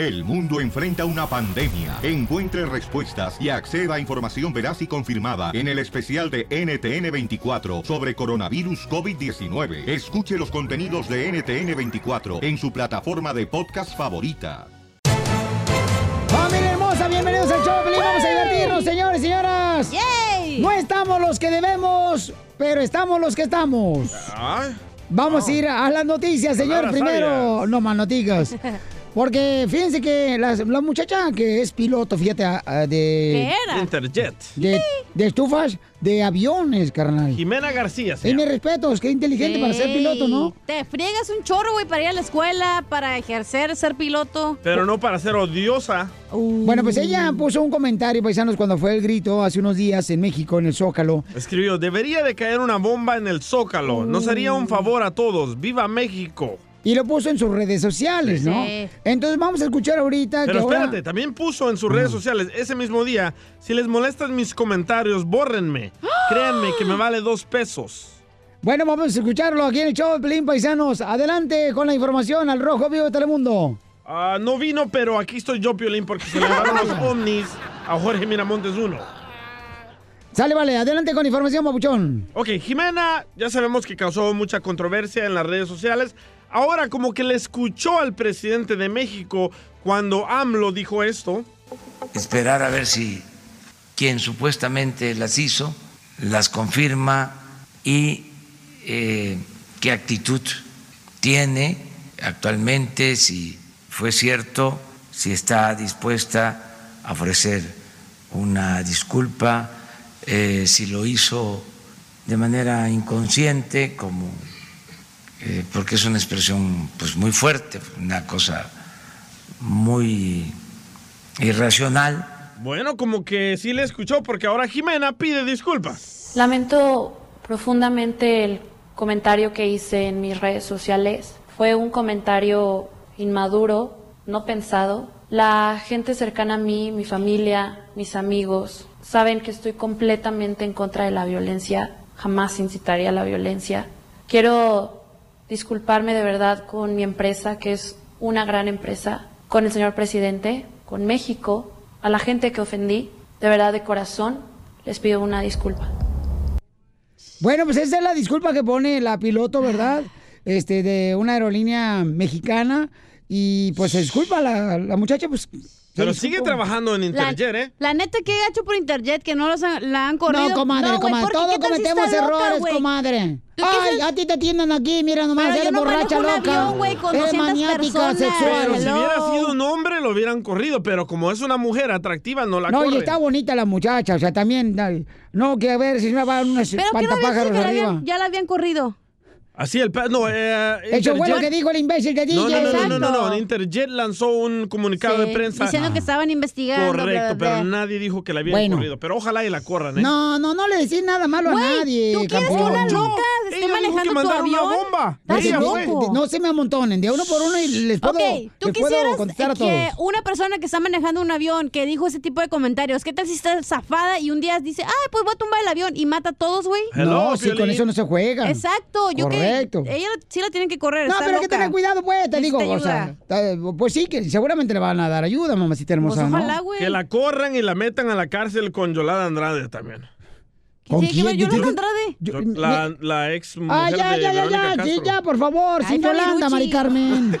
El mundo enfrenta una pandemia. Encuentre respuestas y acceda a información veraz y confirmada en el especial de NTN24 sobre coronavirus COVID-19. Escuche los contenidos de NTN24 en su plataforma de podcast favorita. ¡Familia hermosa! Bienvenidos al show. Vamos a divertirnos, señores y señoras. No estamos los que debemos, pero estamos los que estamos. Vamos a ir a las noticias, señor. Primero, sabias. no más noticias. Porque fíjense que la, muchacha que es piloto, fíjate, a- a de, Interjet. de, de estufas de aviones, carnal. Jimena García. Y mis llama. respetos, qué inteligente para ser piloto, ¿no? Te friegas un chorro, güey, para ir a la escuela, para ejercer, ser piloto. Pero no para ser odiosa. Bueno, pues ella puso un comentario, paisanos, cuando fue el grito hace unos días en México, en el Zócalo. Escribió, debería de caer una bomba en el Zócalo. No sería un favor a todos. ¡Viva México! Y lo puso en sus redes sociales, ¿no? Sí. Entonces vamos a escuchar ahorita Pero que ahora- espérate, también puso en sus redes sociales ese mismo día, si les molestan mis comentarios, bórrenme. Créanme que me vale dos pesos. Bueno, vamos a escucharlo aquí en el show de Pelín Paisanos. Adelante con la información al Rojo Vivo de Telemundo. Ah, no vino, pero aquí estoy yo, Piolín, porque se le llevaron los ovnis a Jorge Miramontes uno. Sale, vale, adelante con información, papuchón. Ok, Jimena, ya sabemos que causó mucha controversia en las redes sociales. Ahora como que le escuchó al presidente de México cuando AMLO dijo esto. esperar a ver si quien supuestamente las hizo las confirma y eh, qué actitud tiene actualmente, si fue cierto, si está dispuesta a ofrecer una disculpa, eh, si lo hizo de manera inconsciente, como eh, porque es una expresión pues muy fuerte, una cosa muy irracional. Bueno, como que sí le escuchó porque ahora Jimena pide disculpas. Lamento profundamente el comentario que hice en mis redes sociales. Fue un comentario inmaduro, no pensado. La gente cercana a mí, mi familia, mis amigos, saben que estoy completamente en contra de la violencia. Jamás incitaría a la violencia. Quiero disculparme de verdad con mi empresa, que es una gran empresa, con el señor presidente, con México, a la gente que ofendí. De verdad, de corazón, les pido una disculpa. Bueno, pues esa es la disculpa que pone la piloto, ¿verdad? Este, de una aerolínea mexicana. Y pues se disculpa la, la muchacha, pues. Pero sigue trabajando en Interjet, ¿eh? La neta, ¿qué ha hecho por Interjet que no los han- la han corrido? No, comadre, güey, comadre. Todos ¿qué tal si cometemos loca, errores, güey? comadre. ¿Tú qué Ay, a ti te atienden aquí, mira nomás, eres no borracha loca. avión, güey, con eres 200 maniática personas. sexual. Pero si hubiera sido un hombre, lo hubieran corrido. Pero como es una mujer atractiva, no la No, y corren. está bonita la muchacha, o sea, también. No, que a ver si me va a dar unos Pero ¿qué no pantapájaros que la arriba. habían- ya la habían corrido? Así el... No, eh, Eso fue lo que dijo el imbécil de DJ. No, no, no, no, no, no. Interjet lanzó un comunicado Sí, de prensa. Diciendo que estaban investigando. bla, Correcto, bla, bla. pero nadie dijo que la habían Bueno. corrido. Pero ojalá y la corran, ¿eh? No, no, no le decís nada malo Güey, a nadie, ¿tú quieres que una Yo. loca Ella esté dijo que manejando tu mandaron una avión? bomba. Ella no, fue. loco. no se me amontonen, de uno por uno y les puedo, ok, tú les puedo quisieras contestar a todos. que una persona que está manejando un avión que dijo ese tipo de comentarios, ¿qué tal si está zafada y un día dice, ay, pues voy a tumbar el avión y mata a todos, güey? no, si con eso no se juega. Exacto, yo Correcto. ella sí la tienen que correr. No, está pero hay que loca. tener cuidado, pues, te digo. O sea, pues sí, que seguramente le van a dar ayuda, mamacita hermosa, Pues ¿no? ojalá, güey. Que la corran y la metan a la cárcel con Yolanda Andrade también. ¿Con ver quién? Yolanda Yo- Andrade? yo- la, la ex mujer Ah, ya, de ya, ya, Verónica ya, Castro. sí, ya, por favor, Ay, sin Yolanda. Mari Carmen.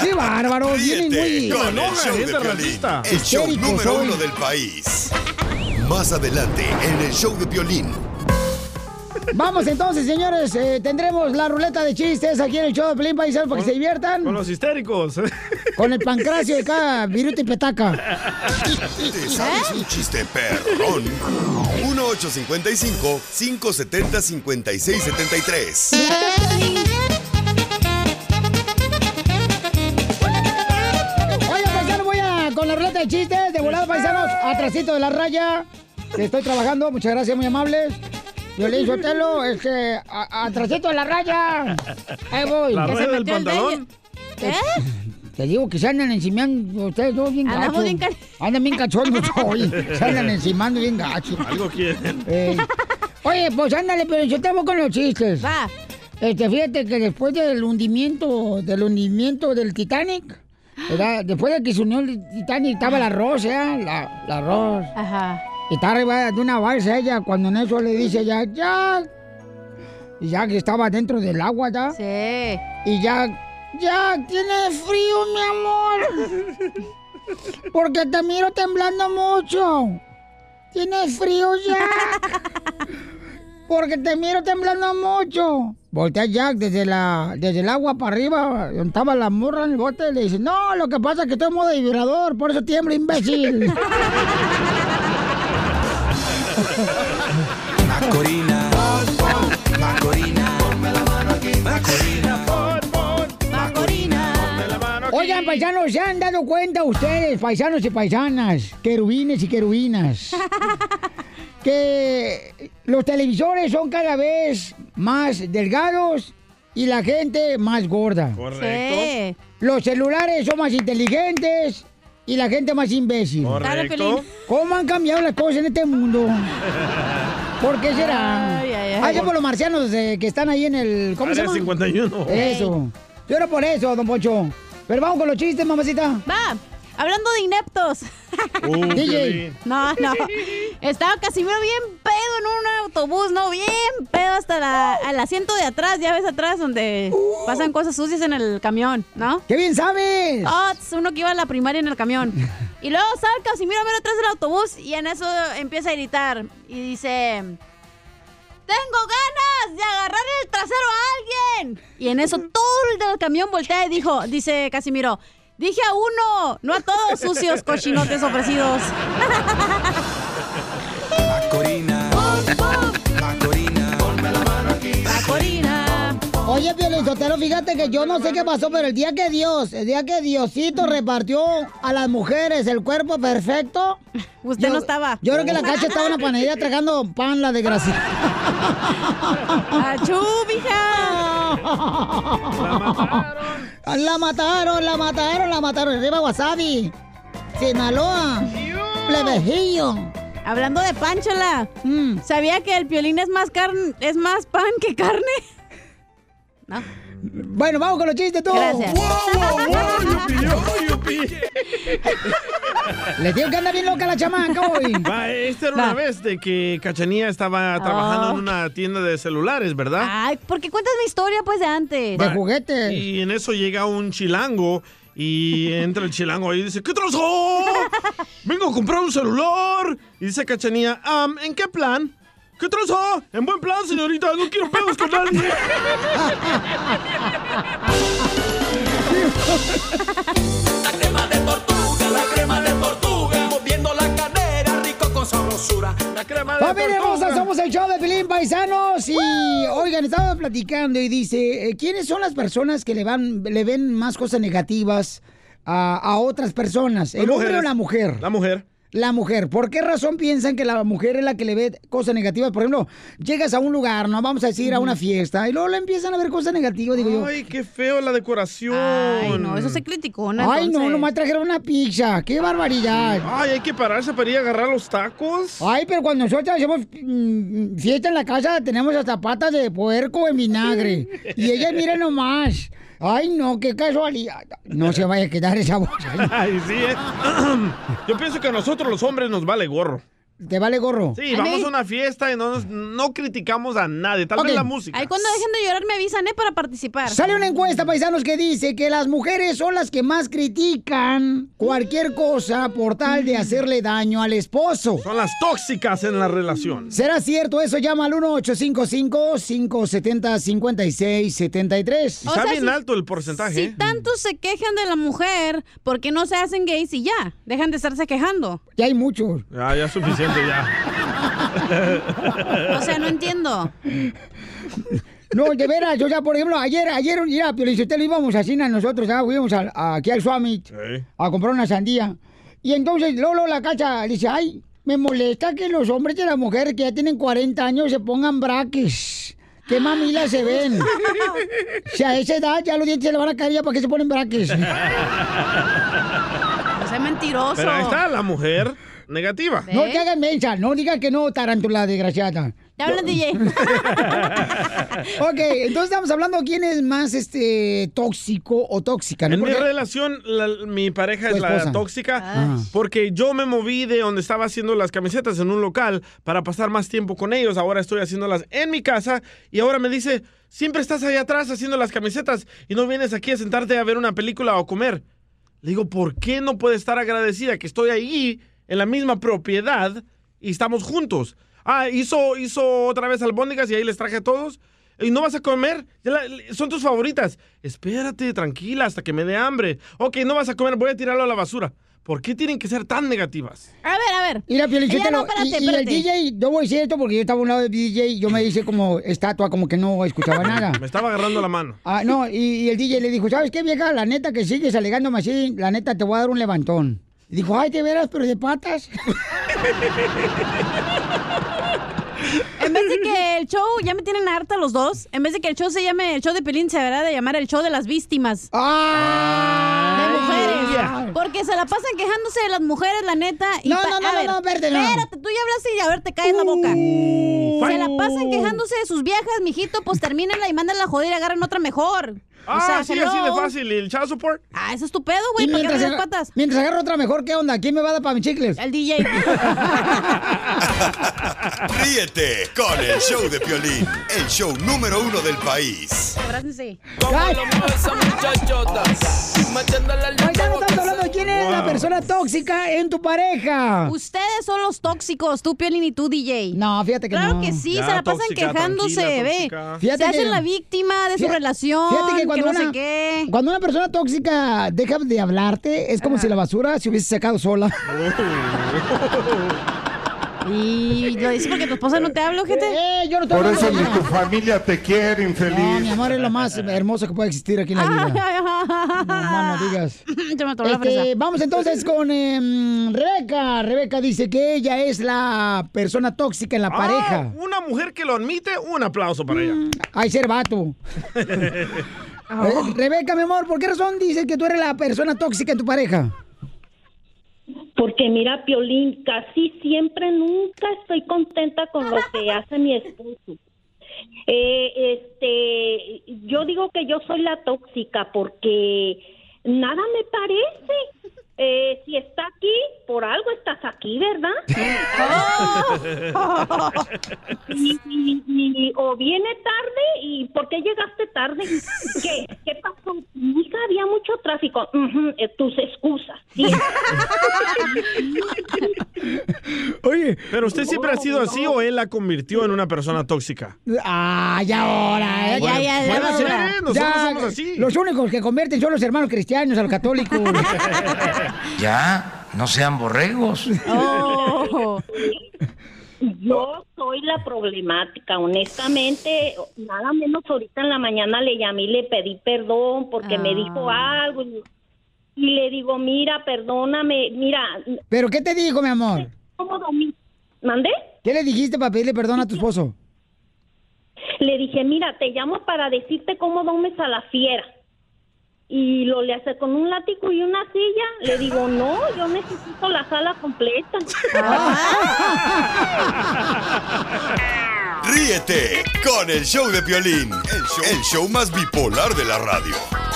Qué bárbaro, vienen muy... con el enoja, show de Piolín, el show número soy. uno del país. Más adelante en el show de Piolín. Vamos entonces, señores, eh, tendremos la ruleta de chistes aquí en el show de Pelín Paisano para que se diviertan. Con los histéricos. Con el pancracio de cada viruta y petaca. ¿Te sabes un chiste perrón? 1855-570-5673. Oye, paisano, voy a con la ruleta de chistes de volada, paisanos, atrasito de la raya. Estoy trabajando, muchas gracias, muy amables. Violín Sotelo, este, a- atrasito de la raya. Ahí voy. La rueda del metió el pantalón. ¿Qué? Te digo que se andan encimando ustedes dos bien Andamos gacho. bien ca- Andan bien cachondos hoy. Se andan encimando bien gacho. Algo quieren. Eh, Oye, pues ándale, pero yo te voy con los chistes. Va. Este, fíjate que después del hundimiento, del hundimiento del Titanic, ¿verdad? después de que se unió el Titanic, estaba el arroz, ¿eh? La, la arroz. Ajá. Y está arriba de una balsa ella, cuando en eso le dice ya, Jack. Y Jack estaba dentro del agua, ¿ya? Sí. Y Jack, Jack, tiene frío, mi amor. Porque te miro temblando mucho. ¿Tienes frío, Jack? Porque te miro temblando mucho. Voltea Jack desde, la, desde el agua para arriba, donde estaba la morra en el bote, y le dice, no, lo que pasa es que estoy en modo vibrador, por eso tiemblo, imbécil. Macorina. Macorina. Macorina. Oigan, paisanos, ¿se han dado cuenta ustedes, paisanos y paisanas, querubines y querubinas, que los televisores son cada vez más delgados y la gente más gorda? Correcto. Los celulares son más inteligentes y la gente más imbécil. Correcto. ¿Cómo han cambiado las cosas en este mundo? ¿Por qué será? Ay, ay, ay. Ah, ya por los marcianos eh, que están ahí en el... ¿Cómo se llama? 51. Eso. Yo era por eso, don Poncho. Pero vamos con los chistes, mamacita. Va. Hablando de ineptos. Uh, DJ. No, no. Estaba Casimiro bien pedo en un autobús, ¿no? Bien pedo hasta la, al asiento de atrás, ya ves atrás donde pasan cosas sucias en el camión, ¿no? ¡Qué bien sabes! Oh, uno que iba a la primaria en el camión. Y luego sale Casimiro mira atrás del autobús y en eso empieza a gritar. Y dice... ¡Tengo ganas de agarrar el trasero a alguien! Y en eso todo el del camión voltea y dijo, dice Casimiro, dije a uno, no a todos sucios cochinotes ofrecidos. Macorina. Macorina. Corina. Oye, Piolín Sotelo, fíjate que yo no sé qué pasó, pero el día que Dios, el día que Diosito repartió a las mujeres el cuerpo perfecto... Usted yo- no estaba. Yo creo que la cacha estaba en la panadería tragando pan, la desgracia. ¡Achú, mija! La mataron, la mataron, la mataron. Arriba Wasabi. Sinaloa. Plebejillo. Hablando de panchola, Mm. ¿sabía que el piolín es más carne, es más pan que carne? No. Bueno, vamos con los chistes tú. Gracias. Les digo que anda bien loca la chamaca hoy. Va, esta era una vez de que Cachanía estaba trabajando Oh. en una tienda de celulares, ¿verdad? Ay, ¿por qué cuentas mi historia pues de antes? De juguetes. Y en eso llega un chilango y entra el chilango ahí y dice, ¿qué trozo? Vengo a comprar un celular. Y dice Cachanía, "Am, ¿en qué plan? ¿Qué trozo? En buen plan, señorita, no quiero pedos con nadie. La crema de tortuga, la crema de tortuga. Moviendo la cadera, rico con sabrosura. La crema de Familia hermosa, somos el show de Pelín Paisanos y oigan, estaba platicando y dice, eh, ¿quiénes son las personas que le van, le ven más cosas negativas a, a otras personas? ¿El hombre o la mujer? La mujer. La mujer. ¿Por qué razón piensan que la mujer es la que le ve cosas negativas? Por ejemplo, llegas a un lugar, ¿no? Vamos a decir, a una fiesta, y luego le empiezan a ver cosas negativas, digo yo. Ay, qué feo la decoración. Ay, no, eso se criticó, ¿no? Ay, no, nomás trajeron una pizza. ¡Qué barbaridad! Ay, hay que pararse para ir a agarrar los tacos. Ay, pero cuando nosotros hacemos mm, fiesta en la casa, tenemos hasta patas de puerco en vinagre. Y ella, mira nomás. Ay, no, qué casualidad. No se vaya a quedar esa voz. ahí. Ay, sí, ¿eh? Yo pienso que a nosotros los hombres nos vale gorro. ¿Te vale gorro? Sí, A vamos mí- a una fiesta y no, nos- no criticamos a nadie. Tal vez la música. Ay, cuando dejen de llorar me avisan, ¿eh? Para participar. Sale una encuesta, paisanos, que dice que las mujeres son las que más critican cualquier cosa por tal de hacerle daño al esposo. Son las tóxicas en la relación. ¿Será cierto eso? Llama al 1-855-570-5673. Y O está sea, bien si- alto el porcentaje. Si ¿eh? tanto se quejan de la mujer, ¿por qué no se hacen gays y ya? Dejan de estarse quejando. Ya hay muchos. Ya, ya es suficiente ya. O sea, no entiendo. No, de veras, o sea, por ejemplo, ayer, ayer, mira, Piolichotelo, íbamos a cine nosotros, ya fuimos al- a- aquí al Summit Sí. a comprar una sandía. Y entonces Lolo la cacha dice, ay, me molesta que los hombres y las mujeres que ya tienen 40 años se pongan braques. ¿Qué mamilas se ven? Si a esa edad ya los dientes se le van a caer, ¿ya para qué se ponen braques? sea mentiroso. Pero ahí está la mujer negativa. No te hagas mensa, no digas que no, tarántula desgraciada. Te hablan, DJ. ok, entonces estamos hablando quién es más este tóxico o tóxica, ¿no? En mi relación, la- mi pareja es la tóxica Ah. porque yo me moví de donde estaba haciendo las camisetas en un local para pasar más tiempo con ellos. Ahora estoy haciéndolas en mi casa y ahora me dice, siempre estás ahí atrás haciendo las camisetas y no vienes aquí a sentarte a ver una película o comer. Le digo, ¿por qué no puede estar agradecida que estoy ahí en la misma propiedad y estamos juntos? Ah, hizo, hizo otra vez albóndigas y ahí les traje a todos. ¿Y no vas a comer? Ya la- son tus favoritas. Espérate, tranquila, hasta que me dé hambre. Ok, no vas a comer, voy a tirarlo a la basura. ¿Por qué tienen que ser tan negativas? A ver, a ver. Mira, Sotelo, no, espérate, y, y el espérate. DJ, yo voy a decir esto porque yo estaba a un lado del DJ y yo me hice como estatua, como que no escuchaba nada. Me estaba agarrando la mano. Ah, no, y, y el DJ le dijo, ¿sabes qué, vieja? La neta que sigues alegándome así, la neta te voy a dar un levantón. Y dijo, ay, te verás, pero de patas. En que el show, ya me tienen harta los dos, en vez de que el show se llame el show de Pelín, se deberá de llamar el show de las víctimas. ¡Ah! De mujeres. Porque se la pasan quejándose de las mujeres, la neta. Y No, no, no, a no, ver, no, espérate, no. Espérate, tú ya hablaste y a ver, te caes la boca. Se la pasan quejándose de sus viejas, mijito, pues termínenla y mándenla a joder y agarren otra mejor. Ah, o sea, sí, hello. así de fácil. ¿Y el child support? Ah, eso es tu pedo, güey, ¿para qué las patas? mientras agarro otra mejor, ¿qué onda? ¿Quién me va a dar para mis chicles? El DJ. Ríete con el show de Piolín, el show número uno del país. Abrácense. Estamos hablando de quién es la persona tóxica en tu pareja. Ustedes son los tóxicos, tú, Piolín, y tú, DJ. No, fíjate que Claro no. que sí, Ya, se la pasan tóxica, quejándose, ve. Fíjate se que- hacen la víctima de su relación, Fíjate que cuando, no una, sé qué. cuando una persona tóxica deja de hablarte, es como si la basura se hubiese sacado sola. Y lo dices porque tu esposa no te habla, gente. Eh, yo no estoy Por eso ni tu familia te quiere, infeliz. No, mi amor es lo más hermoso que puede existir aquí en la vida. No, más no digas. Este, vamos entonces con em, Rebeca. Rebeca dice que ella es la persona tóxica en la Ah, pareja. una mujer que lo admite, un aplauso para ella. Ay, ser vato. Eh, Rebeca, mi amor, ¿por qué razón dices que tú eres la persona tóxica en tu pareja? Porque mira, Piolín, casi siempre nunca estoy contenta con lo que hace mi esposo. Eh, este, yo digo que yo soy la tóxica porque nada me parece. Eh, si está aquí, por algo estás aquí, ¿verdad? Y- y- y- o viene tarde y ¿por qué llegaste tarde? ¿Qué, qué pasó? Hija, había mucho tráfico. Eh, tus excusas. Sí. Oye. ¿Pero usted siempre ha sido así o él la convirtió en una persona tóxica? Ay, ahora. Ya, ya, ya, Puede ser, ya. ¿eh? Nosotros Ya, somos así. Los únicos que convierten son los hermanos cristianos, a los católicos. Ya, no sean borregos. Oh. Yo soy la problemática, honestamente, nada menos ahorita en la mañana le llamé y le pedí perdón porque me dijo algo y, y le digo, mira, perdóname, mira, ¿Pero qué te dijo, mi amor? ¿cómo dormí? ¿Mandé? ¿Qué le dijiste para pedirle perdón a tu esposo? Le dije, mira, te llamo para decirte cómo domes a la fiera. Y lo le hace con un látigo y una silla. Le digo, no, yo necesito la sala completa. Ríete con el show de Piolín, el el show más bipolar de la radio.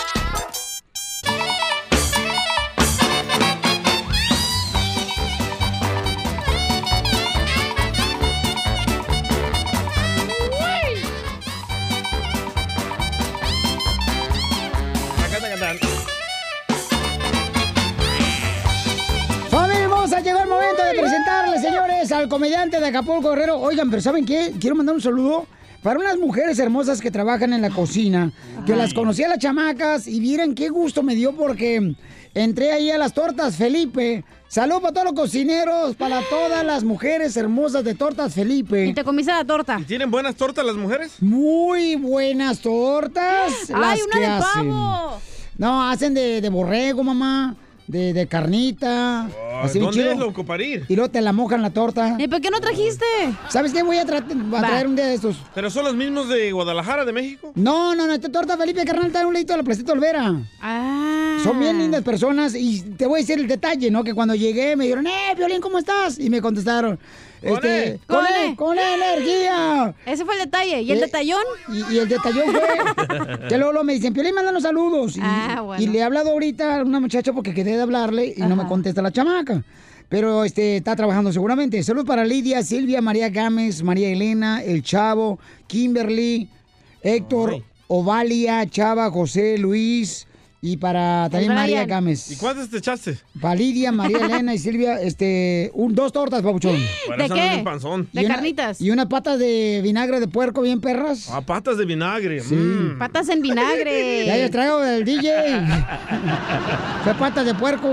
De Acapulco Guerrero. Oigan, pero ¿saben qué? Quiero mandar un saludo para unas mujeres hermosas que trabajan en la cocina, que las conocí a las chamacas y miren qué gusto me dio porque entré ahí a las tortas Felipe. Salud para todos los cocineros, para todas las mujeres hermosas de tortas Felipe. Y te comiste la torta. ¿Y tienen buenas tortas las mujeres? Muy buenas tortas. ¡Ay, las una que de hacen. pavo! No, hacen de, de borrego, mamá. De, de carnita. así bien ¿Dónde chido. es loco para ir? Y luego te la mojan la torta. ¿Y por qué no trajiste? ¿Sabes qué? Voy a, tra- a Va. traer un día de estos. ¿Pero son los mismos de Guadalajara, de México? No, no, no. Esta torta Felipe carnal está en un leito de la Placita Olvera. Ah. Son bien lindas personas y te voy a decir el detalle, ¿no? Que cuando llegué me dijeron, ¡eh, Violín, ¿cómo estás? Y me contestaron, este, Con con, E. Con E energía. Ese fue el detalle. ¿Y el Eh, detallón? Y, y el detallón fue que luego, me dicen, Piolín, mándanos saludos. Y, Ah, bueno. y le he hablado ahorita a una muchacha porque quedé de hablarle y no me contesta la chamaca. Pero este está trabajando seguramente. Saludos para Lidia, Silvia, María Gámez, María Elena, El Chavo, Kimberly, Héctor, Ovalia, Chava, José, Luis y para también María. Gámez. ¿Y cuántas te echaste? Para Lidia, María Elena y Silvia, este, un, dos tortas, papuchón. Para eso ando bien panzón. Y una- Y unas patas de vinagre de puerco bien perras. Ah, patas de vinagre. Sí. mm. Patas en vinagre. Ya yo traigo del DJ. Fue patas de puerco.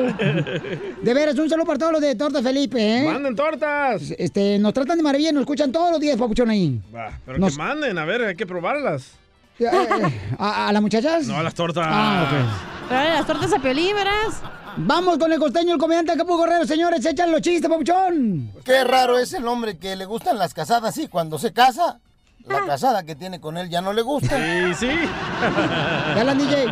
De veras, un saludo para todos los de Torta Felipe, ¿eh? ¡Manden tortas! Este, nos tratan de maravilla, nos escuchan todos los días, papuchón, ahí. Va, pero Nos- que manden, a ver, hay que probarlas. Eh, ¿A, a las muchachas? No, las tortas. Ah, Pero las tortas a Piolín, verás. Vamos con el costeño, el comediante Acapulco Guerrero, señores, echan los chistes, papuchón. Qué raro es el hombre que le gustan las casadas y cuando se casa, la casada que tiene con él ya no le gusta. Sí, sí. Dale, DJ.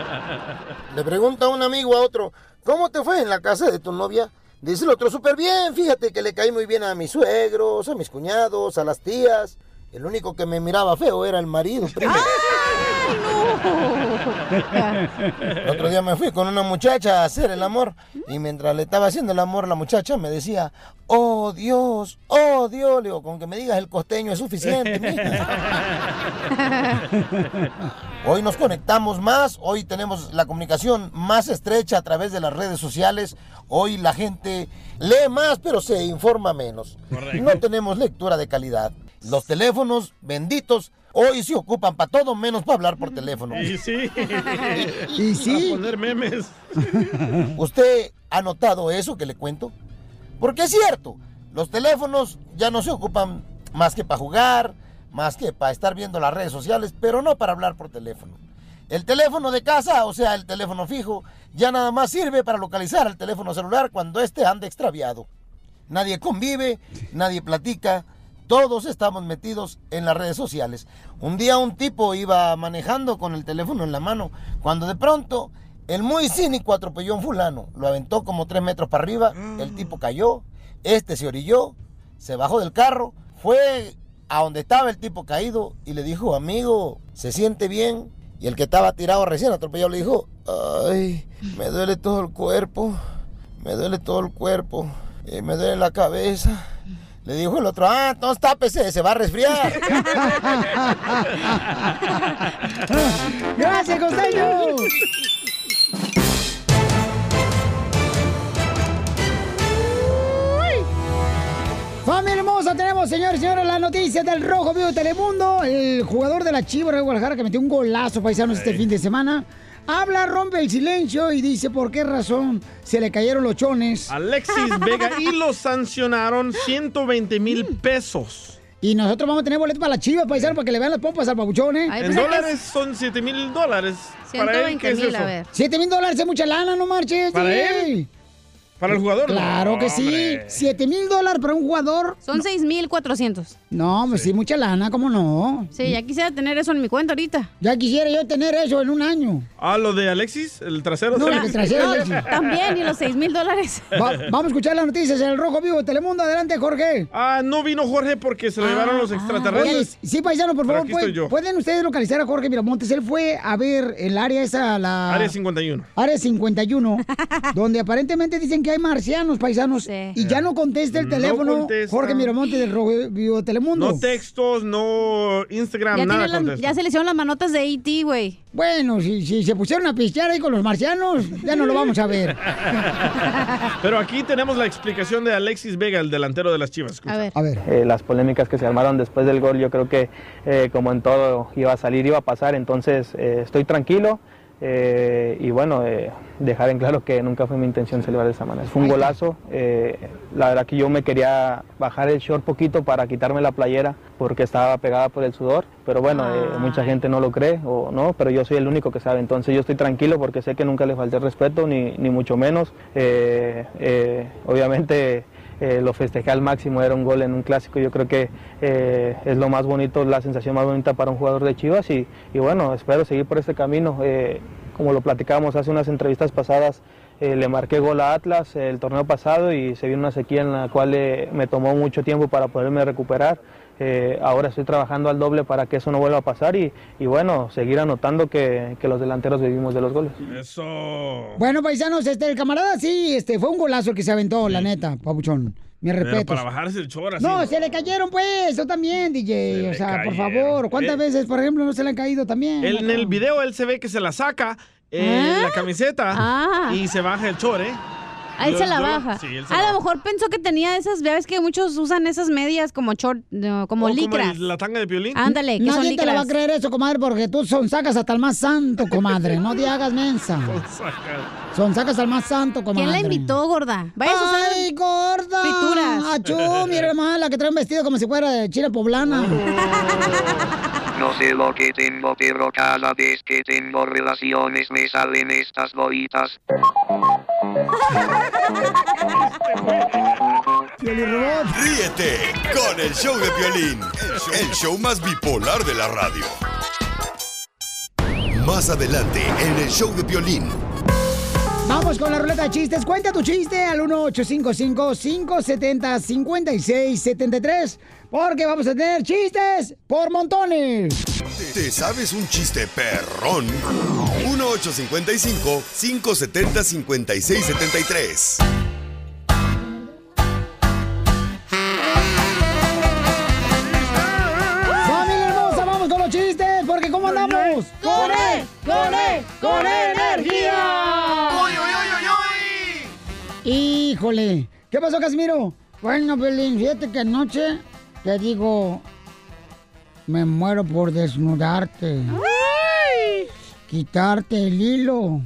Le pregunta un amigo a otro, ¿cómo te fue en la casa de tu novia? Dice el otro, súper bien, fíjate que le caí muy bien a mis suegros, a mis cuñados, a las tías. El único que me miraba feo era el marido, primo. El otro día me fui con una muchacha a hacer el amor y mientras le estaba haciendo el amor la muchacha me decía, oh Dios, oh Dios, le digo, con que me digas el costeño es suficiente. mija". Hoy nos conectamos más, hoy tenemos la comunicación más estrecha a través de las redes sociales, hoy la gente lee más pero se informa menos. No tenemos lectura de calidad. Los teléfonos benditos hoy se ocupan para todo menos para hablar por teléfono. Y sí. Y sí. A poner memes. ¿Usted ha notado eso que le cuento? Porque es cierto, los teléfonos ya no se ocupan más que para jugar, más que para estar viendo las redes sociales, pero no para hablar por teléfono. El teléfono de casa, o sea, el teléfono fijo, ya nada más sirve para localizar el teléfono celular cuando éste anda extraviado. Nadie convive, nadie platica, todos estamos metidos en las redes sociales. Un día un tipo iba manejando con el teléfono en la mano, cuando de pronto el muy cínico atropelló a un fulano, lo aventó como tres metros para arriba, el tipo cayó, este se orilló, se bajó del carro, fue a donde estaba el tipo caído y le dijo, amigo, ¿se siente bien? Y el que estaba tirado recién atropellado le dijo, ay, me duele todo el cuerpo, me duele todo el cuerpo, y me duele la cabeza. Le dijo el otro, ah, entonces tápese, se va a resfriar. ¡Gracias, costeño! Familia hermosa, tenemos, señores y señores, las noticias del Rojo Vivo de Telemundo. El jugador de la Chivas de Guadalajara que metió un golazo paisanos este fin de semana. Habla, rompe el silencio y dice por qué razón se le cayeron los chones. Alexis Vega y lo sancionaron 120 mil pesos. Y nosotros vamos a tener boletos para la Chivas, paisanos, para que le vean las pompas al pabuchón, ¿eh? En dólares son 7 mil dólares. Para él, ¿qué es eso? 7 mil dólares es mucha lana, no marches. ¿Para él? ¿Para el jugador? Claro No, que sí. hombre. 7 mil dólares para un jugador. Son 6,400. No, pues sí, mucha lana, ¿cómo no? Sí, ya quisiera tener eso en mi cuenta ahorita. Ya quisiera yo tener eso en un año. Ah, lo de Alexis, el trasero. No, de el trasero No, también, y los 6 mil dólares. Va- vamos a escuchar las noticias en el Rojo Vivo de Telemundo. Adelante, Jorge. Ah, no vino Jorge porque se lo llevaron los Oye, extraterrestres. sí, paisano, por favor, ¿pueden, pueden ustedes localizar a Jorge Miramontes? Él fue a ver el área esa, la... Área 51. Área 51, donde aparentemente dicen que hay marcianos, paisanos, y ya no contesta el No teléfono contesta. Jorge Miramontes del Rojo Vivo de Telemundo. No textos, no Instagram, Ya, nada ya se le hicieron las manotas de E.T., güey. Bueno, si, si se pusieron a pistear ahí con los marcianos, ya no lo vamos a ver. Pero aquí tenemos la explicación de Alexis Vega, el delantero de las Chivas. Escucha. A ver. Eh, las polémicas que se armaron después del gol, yo creo que eh, como en todo iba a salir, iba a pasar, entonces eh, estoy tranquilo eh, y bueno, eh, dejar en claro que nunca fue mi intención celebrar de esa manera. Fue un golazo, eh, la verdad que yo me quería bajar el short poquito para quitarme la playera porque estaba pegada por el sudor, pero bueno, eh, mucha gente no lo cree o no, pero yo soy el único que sabe, entonces yo estoy tranquilo porque sé que nunca le falté respeto, ni, ni mucho menos. Obviamente eh, lo festejé al máximo, era un gol en un clásico, yo creo que eh, es lo más bonito, la sensación más bonita para un jugador de Chivas y, bueno, espero seguir por este camino. eh, como lo platicábamos hace unas entrevistas pasadas, le marqué gol a Atlas el torneo pasado y se vino una sequía en la cual me tomó mucho tiempo para poderme recuperar. Eh, ahora estoy trabajando al doble para que eso no vuelva a pasar y, y bueno, seguir anotando que, que los delanteros vivimos de los goles. Eso. Bueno, paisanos, este, el camarada sí, este, fue un golazo que se aventó, la neta, papuchón. Mi Pero respeto. para bajarse el chor así. No, se le cayeron, pues, eso también, DJ. O sea, por favor, ¿cuántas Eh. veces, por ejemplo, no se le han caído también? Él- en el video él se ve que se la saca eh, ¿Ah? la camiseta Ah. y se baja el chor, ¿eh? A él Yo- se la yo- baja. Sí, él se a lo mejor pensó que tenía esas, ya ves que muchos usan esas medias como short, no, como O licras. el- la tanga de piolín. Ándale, que son Nadie te la va a licras. creer eso, comadre, porque tú son sacas hasta el más santo, comadre. No te hagas mensa. Son sacas al más santo, comadre. ¿Quién la invitó, gorda? Vayas a usar ¡Ay, gorda! frituras. ¡Achú! Mira, hermana, la que trae un vestido como si fuera de chile poblana. No sé lo que tengo, pero cada vez que tengo relaciones me salen estas bolitas. Ríete con el show de Piolín, el show más bipolar de la radio. Más adelante en el show de Piolín. Vamos con la ruleta de chistes. Cuenta tu chiste al 1855-570-5673. Porque vamos a tener chistes por montones. ¿Te sabes un chiste perrón? 1855-570-5673. ¡Familia hermosa! ¡Vamos con los chistes! Porque ¿cómo andamos? ¡Con él! ¡Con él! ¡Con energía! ¡Híjole! ¿Qué pasó, Casimiro? Bueno, Belín, fíjate que anoche te digo... Me muero por desnudarte. Quitarte el hilo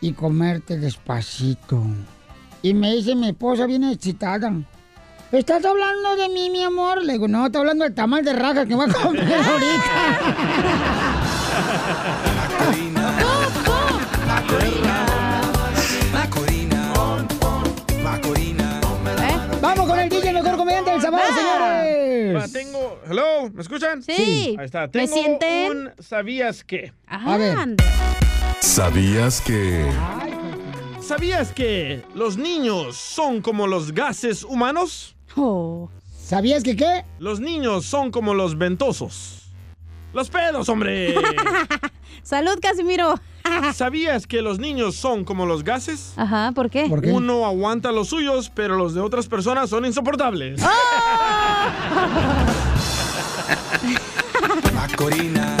y comerte despacito. Y me dice mi esposa bien excitada. ¿Estás hablando de mí, mi amor? Le digo, no, estoy hablando del tamal de rajas que voy a comer ahorita. Va, señores. tengo. Hello, ¿me escuchan? Sí. Ahí está. ¿Me Tengo sienten? un ¿Sabías qué? A ver. ¿Sabías que... ¿Sabías que los niños son como los gases humanos? ¿Sabías que qué? Los niños son como los ventosos. Los pedos, hombre. Salud, Casimiro. ¿Sabías que los niños son como los gases? Ajá, ¿por qué? Uno aguanta los suyos, pero los de otras personas son insoportables. Macorina.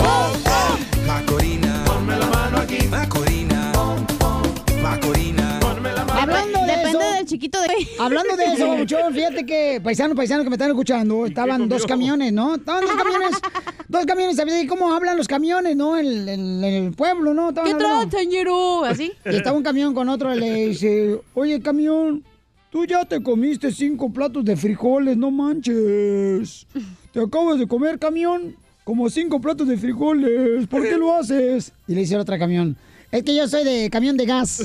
Macorina. Ponme la mano aquí. Macorina. Macorina. Ponme la mano Hablando de Depende eso, del chiquito de... Hablando de eso, babuchón, fíjate que paisanos, paisanos que me están escuchando, estaban dos camiones, ¿no? Estaban dos camiones, dos camiones, ¿sabes cómo hablan los camiones, no? En, en el pueblo, ¿no? Estaban ¿Qué hablando. señero? ¿Así? Y estaba un camión con otro y le dice, oye, camión, tú ya te comiste cinco platos de frijoles, no manches. Te acabas de comer, camión, como cinco platos de frijoles. ¿Por qué lo haces? Y le dice el otro camión, es que yo soy de camión de gas.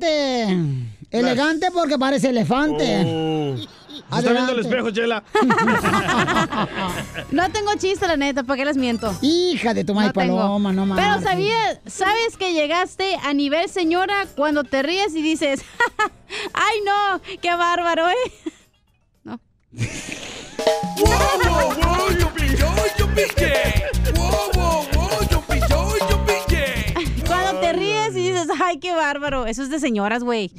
elegante. Elegante porque parece elefante. Oh. Se está viendo el espejo, Chela. No tengo chiste, la neta, ¿para qué les miento? Hija de tu madre tengo. paloma, no Pero marches. sabías, ¿sabes que llegaste a nivel señora cuando te ríes y dices, ¡ay no! ¡Qué bárbaro, eh! Wow, wow, wow, yo yo piqué. Dices, ¡ay, qué bárbaro! Eso es de señoras, güey.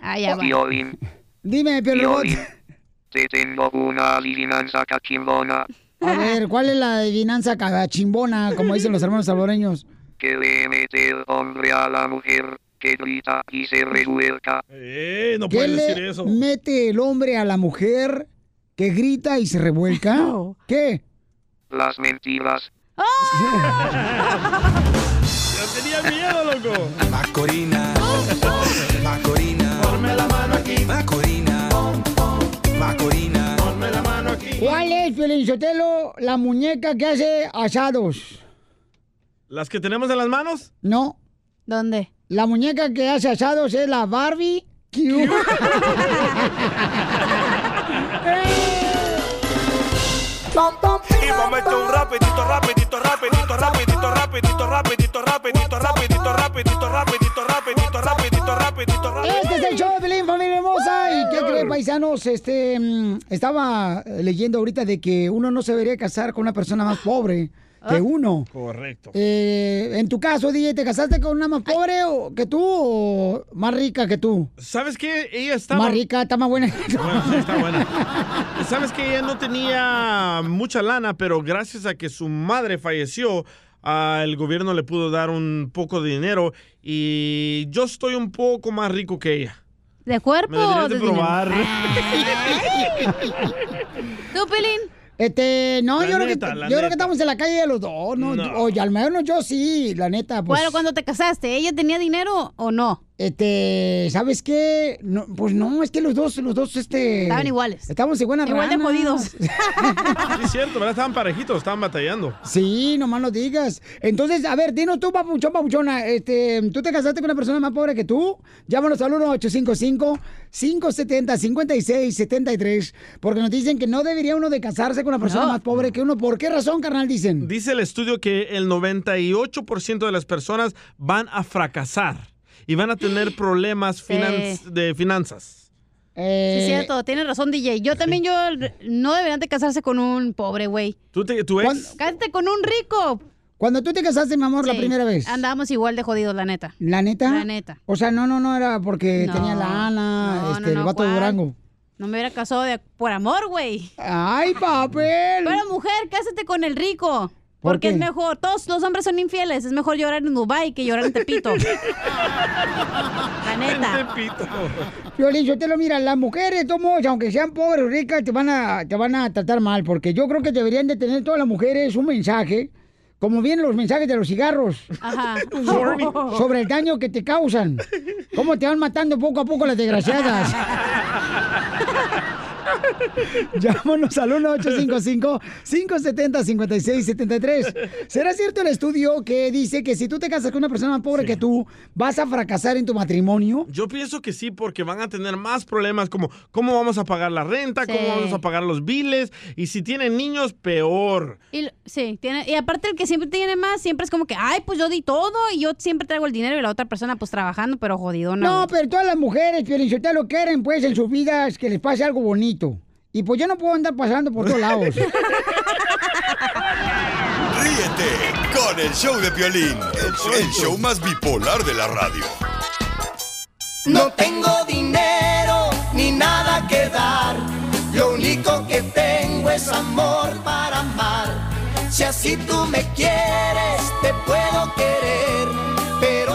Ay, ya va. Piolín, Dime. Piolín, te tengo una adivinanza cachimbona A ver, ¿cuál es la adivinanza cagachimbona, como dicen los hermanos salvadoreños? que le mete el hombre a la mujer que grita y se revuelca. Eh, no ¿Qué puedes le decir eso. mete el hombre a la mujer que grita y se revuelca? ¿Qué? Las mentiras. Yo tenía miedo, loco. Macorina. Macorina. Ponme la mano aquí. Macorina. Macorina. Ponme la mano aquí. ¿Cuál es, Sotelo, la muñeca que hace asados? ¿Las que tenemos en las manos? No. ¿Dónde? La muñeca que hace asados es la Barbie Q. Y momento un rapidito, rapidito, rapidito, rapidito, rapidito, rapidito, rapidito, rapidito, rapidito, rapidito, rapidito, rapidito. Este es el show de Pelín, familia hermosa. ¿Y qué creen, paisanos? Este, mm, estaba leyendo ahorita de que uno no se debería casar con una persona más pobre que ah. uno. Correcto. Eh, en tu caso, DJ, ¿te casaste con una más pobre o que tú o más rica que tú? ¿Sabes qué? Ella estaba... Más rica, está más buena. Bueno, sí está buena. ¿Sabes que Ella no tenía mucha lana, pero gracias a que su madre falleció, ah, el gobierno le pudo dar un poco de dinero y yo estoy un poco más rico que ella. ¿De cuerpo Me o de probar. ¿Tú, Pelín? Este, no, La yo, creo, que, yo creo que estamos en la calle de los dos, ¿no? No. Oye, al menos yo sí, la neta. Pues, Bueno, cuando te casaste, ¿ella tenía dinero o no? Este, ¿sabes qué? No, pues no, es que los dos, los dos, este... Estaban iguales. Estamos en buenas Igual de jodidos. Sí, es cierto, ¿verdad? Estaban parejitos, estaban batallando. Sí, nomás no digas. Entonces, a ver, dinos tú, papuchón, papuchona, este, ¿tú te casaste con una persona más pobre que tú? Llámanos al 1-855-570-5673, porque nos dicen que no debería uno de casarse con una persona No. más pobre que uno. ¿Por qué razón, carnal, dicen? Dice el estudio que el 98% de las personas van a fracasar y van a tener problemas finan- Sí. de finanzas. Eh, Sí, cierto, tienes razón, DJ. Yo también, yo no deberían de casarse con un pobre, güey. ¿Tú, te, tu ex? Cásate con un rico. Cuando tú te casaste, mi amor, la primera vez. Andábamos igual de jodidos, la neta. ¿La neta? La neta. O sea, no, no, no era porque No, tenía lana, no, este, no, el vato de. Durango. No me hubiera casado de- por amor, güey. ¡Ay, papel! Pero mujer, cásate con el rico. ¿Por Porque qué? es mejor. Todos los hombres son infieles. Es mejor llorar en Dubai que llorar en Tepito. la neta. Violín, yo te lo mira, las mujeres, tomos, aunque sean pobres o ricas, te van a, te van a tratar mal, porque yo creo que deberían de tener todas las mujeres un mensaje, como vienen los mensajes de los cigarros, Ajá. sobre el daño que te causan, cómo te van matando poco a poco las desgraciadas. Llámanos al 1-855-570-5673. ¿Será cierto el estudio que dice que si tú te casas con una persona más pobre que tú, vas a fracasar en tu matrimonio? Yo pienso que sí, porque van a tener más problemas como cómo vamos a pagar la renta, Sí. cómo vamos a pagar los biles, y si tienen niños, peor. Y, sí, tiene, y aparte el que siempre tiene más, siempre es como que, ay, pues yo di todo y yo siempre traigo el dinero y la otra persona pues trabajando, pero jodidona. No, pero todas las mujeres, Piolichotelo, lo quieren, pues, en sus vidas que les pase algo bonito. Y pues yo no puedo andar pasando por todos lados. Ríete con el show de Piolín, el show, el show más bipolar de la radio. No tengo dinero ni nada que dar. Lo único que tengo es amor para amar. Si así tú me quieres, te puedo querer.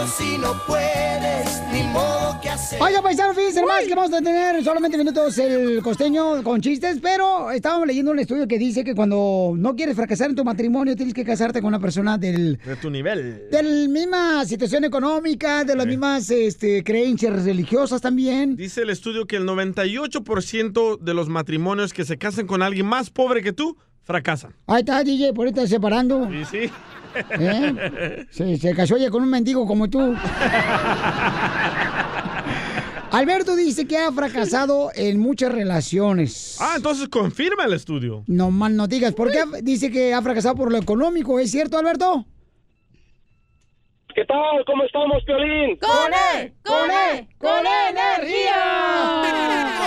Si no puedes, ni modo que hacer. Oiga, paisano, fíjense más que vamos a tener solamente minutos el costeño con chistes, pero estábamos leyendo un estudio que dice que cuando no quieres fracasar en tu matrimonio, tienes que casarte con una persona del... De tu nivel. De la misma situación económica, de las mismas este, creencias religiosas también. Dice el estudio que el 98% de los matrimonios que se casan con alguien más pobre que tú, fracasan. Ahí está, DJ, por ahí está separando. Sí, sí. ¿Eh? Se, se casó ella con un mendigo como tú. Alberto dice que ha fracasado en muchas relaciones. Ah, entonces confirma el estudio. No mal no digas. ¿Por qué ha- dice que ha fracasado por lo económico? ¿Es cierto, Alberto? ¿Qué tal? ¿Cómo estamos, Piolín? ¡Con E! ¡Con E! ¡Con energía!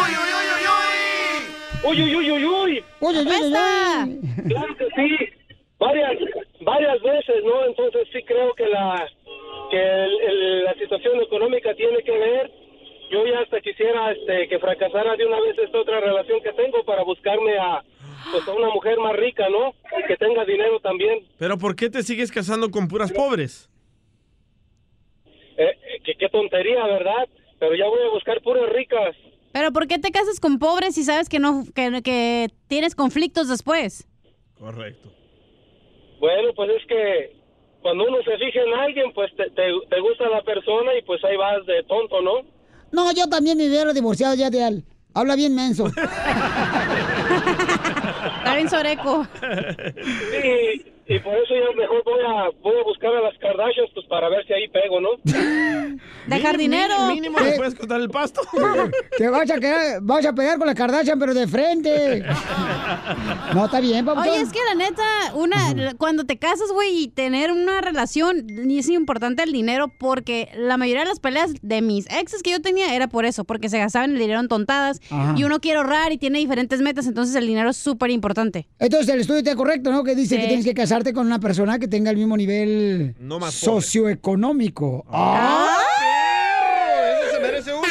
¡Uy, uy, uy, uy! ¡Uy, uy, uy, uy! ¡Uy, uy, uy, uy! Claro que sí. Varias, varias veces, ¿no? Entonces sí creo que la que el- el- la situación económica tiene que ver. Yo ya hasta quisiera este, que fracasara de una vez esta otra relación que tengo para buscarme a, pues, a una mujer más rica, ¿no? Que tenga dinero también. Pero ¿por qué te sigues casando con puras pobres? Eh, eh, que, qué tontería, ¿verdad? Pero ya voy a buscar puras ricas. Pero ¿por qué te casas con pobres si sabes que no que, que tienes conflictos después? Correcto. Bueno, pues es que cuando uno se fija en alguien, pues te, te, te gusta la persona y pues ahí vas de tonto, ¿no? No, yo también me hubiera divorciado ya de él. Habla bien menso. Bien soreco. Sí, y por eso yo mejor voy a, voy a buscar a las Kardashians pues para ver si ahí pego, ¿no? De jardinero. Mínimo le puedes cortar el pasto. Te vas a, quedar, vas a pegar con la Kardashian, pero de frente. No, está bien, papá. Oye, es que la neta, una, cuando te casas, güey, y tener una relación, ni es importante el dinero, porque la mayoría de las peleas de mis exes que yo tenía era por eso, porque se gastaban el dinero en tontadas, Ajá. y uno quiere ahorrar y tiene diferentes metas, entonces el dinero es súper importante. Entonces el estudio está correcto, ¿no? Que dice Sí. que tienes que casarte con una persona que tenga el mismo nivel No más pobre. socioeconómico. ¡Ah! Ese se merece uno.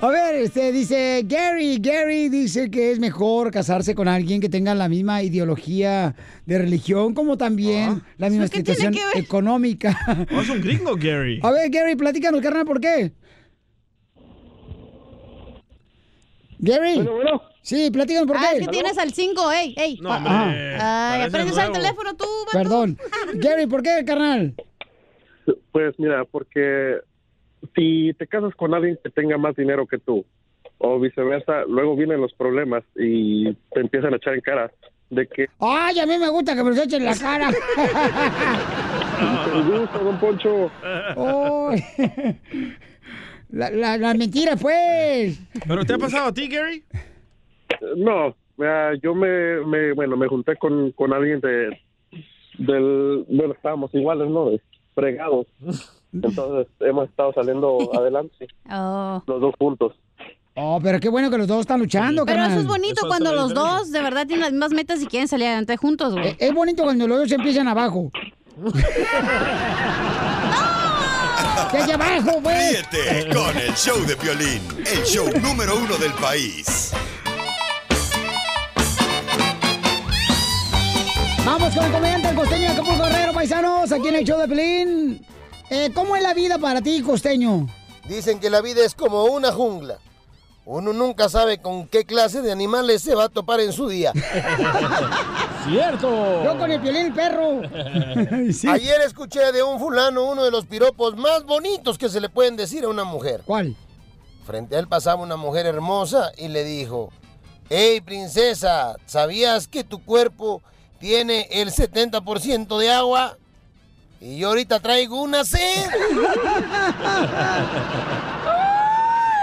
A ver, este dice Gary, Gary dice que es mejor casarse con alguien que tenga la misma ideología de religión como también la misma ¿Eso qué tiene situación económica. Oh, es un gringo, Gary. A ver, Gary, platícanos, carnal, ¿por qué? Gary. Sí, platícanos por qué. Ah, es que tienes al 5, ey, ey. No, hombre, Ay, aprendes al teléfono tú, vato. Perdón. Gary, ¿por qué, carnal? Pues mira, porque si te casas con alguien que tenga más dinero que tú, o viceversa, luego vienen los problemas y te empiezan a echar en cara de que Ay, a mí me gusta que me los echen en la cara. te gusta, don Poncho. Ay. La, la, la mentira, pues. ¿Pero te ha pasado a ti, Gary? No, mira, yo me, me, bueno, me junté con, con alguien de, del, bueno, estábamos iguales, ¿no? Fregados. Entonces hemos estado saliendo adelante, Oh. los dos juntos. Oh, pero qué bueno que los dos están luchando, Pero carnal. eso es bonito cuando los dos de verdad tienen las mismas metas y quieren salir adelante juntos, güey. Eh, Es bonito cuando los dos empiezan abajo. ¡Desde abajo, pues! Ríete con el show de Piolín, el show número uno del país. Vamos con el comediante el costeño de Acapulco Guerrero, paisanos, aquí en el show de Pelín. Eh, ¿Cómo es la vida para ti, costeño? Dicen que la vida es como una jungla. Uno nunca sabe con qué clase de animales se va a topar en su día. ¡Cierto! Yo con el violín el perro. Ayer escuché de un fulano uno de los piropos más bonitos que se le pueden decir a una mujer. ¿Cuál? Frente a él pasaba una mujer hermosa y le dijo, Hey princesa, ¿sabías que tu cuerpo tiene el 70% de agua? Y yo ahorita traigo una sed.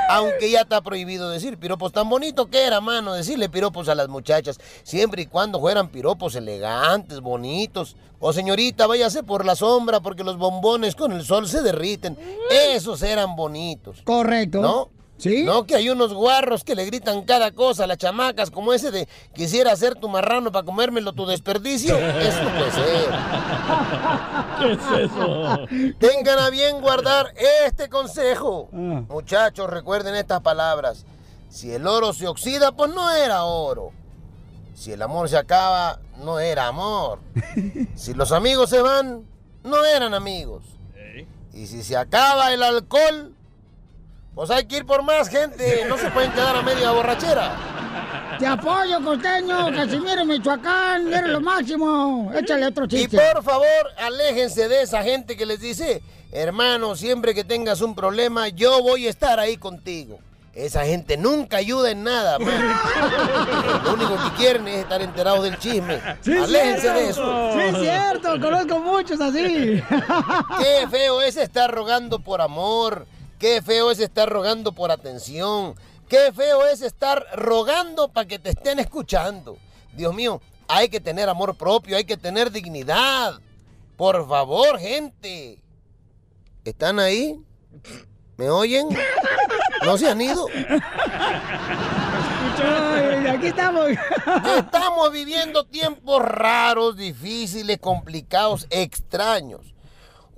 Aunque ya está prohibido decir piropos tan bonito que era, mano, decirle piropos a las muchachas, siempre y cuando fueran piropos elegantes, bonitos. O señorita, váyase por la sombra porque los bombones con el sol se derriten. Esos eran bonitos. Correcto. ¿No? ¿Sí? No, que hay unos guarros que le gritan cada cosa a las chamacas, como ese de quisiera ser tu marrano para comérmelo tu desperdicio. Eso no puede ser. ¿Qué es eso? Tengan a bien guardar este consejo. Muchachos, recuerden estas palabras. Si el oro se oxida, pues no era oro. Si el amor se acaba, no era amor. Si los amigos se van, no eran amigos. Y si se acaba el alcohol, pues hay que ir por más gente. No se pueden quedar a media borrachera. Te apoyo, costeño, Casimiro, Michoacán, eres lo máximo. Échale otro Y chiste. por favor, aléjense de esa gente que les dice, hermano, siempre que tengas un problema, yo voy a estar ahí contigo. Esa gente nunca ayuda en nada, man. Lo único que quieren es estar enterados del chisme. Sí, Aléjense cierto. de eso. Sí, es cierto, conozco muchos así. Qué feo es estar rogando por amor. Qué feo es estar rogando por atención. Qué feo es estar rogando para que te estén escuchando. Dios mío, hay que tener amor propio, hay que tener dignidad. Por favor, gente. ¿Están ahí? ¿Me oyen? ¿No se han ido? Ay, aquí estamos. Estamos viviendo tiempos raros, difíciles, complicados, extraños.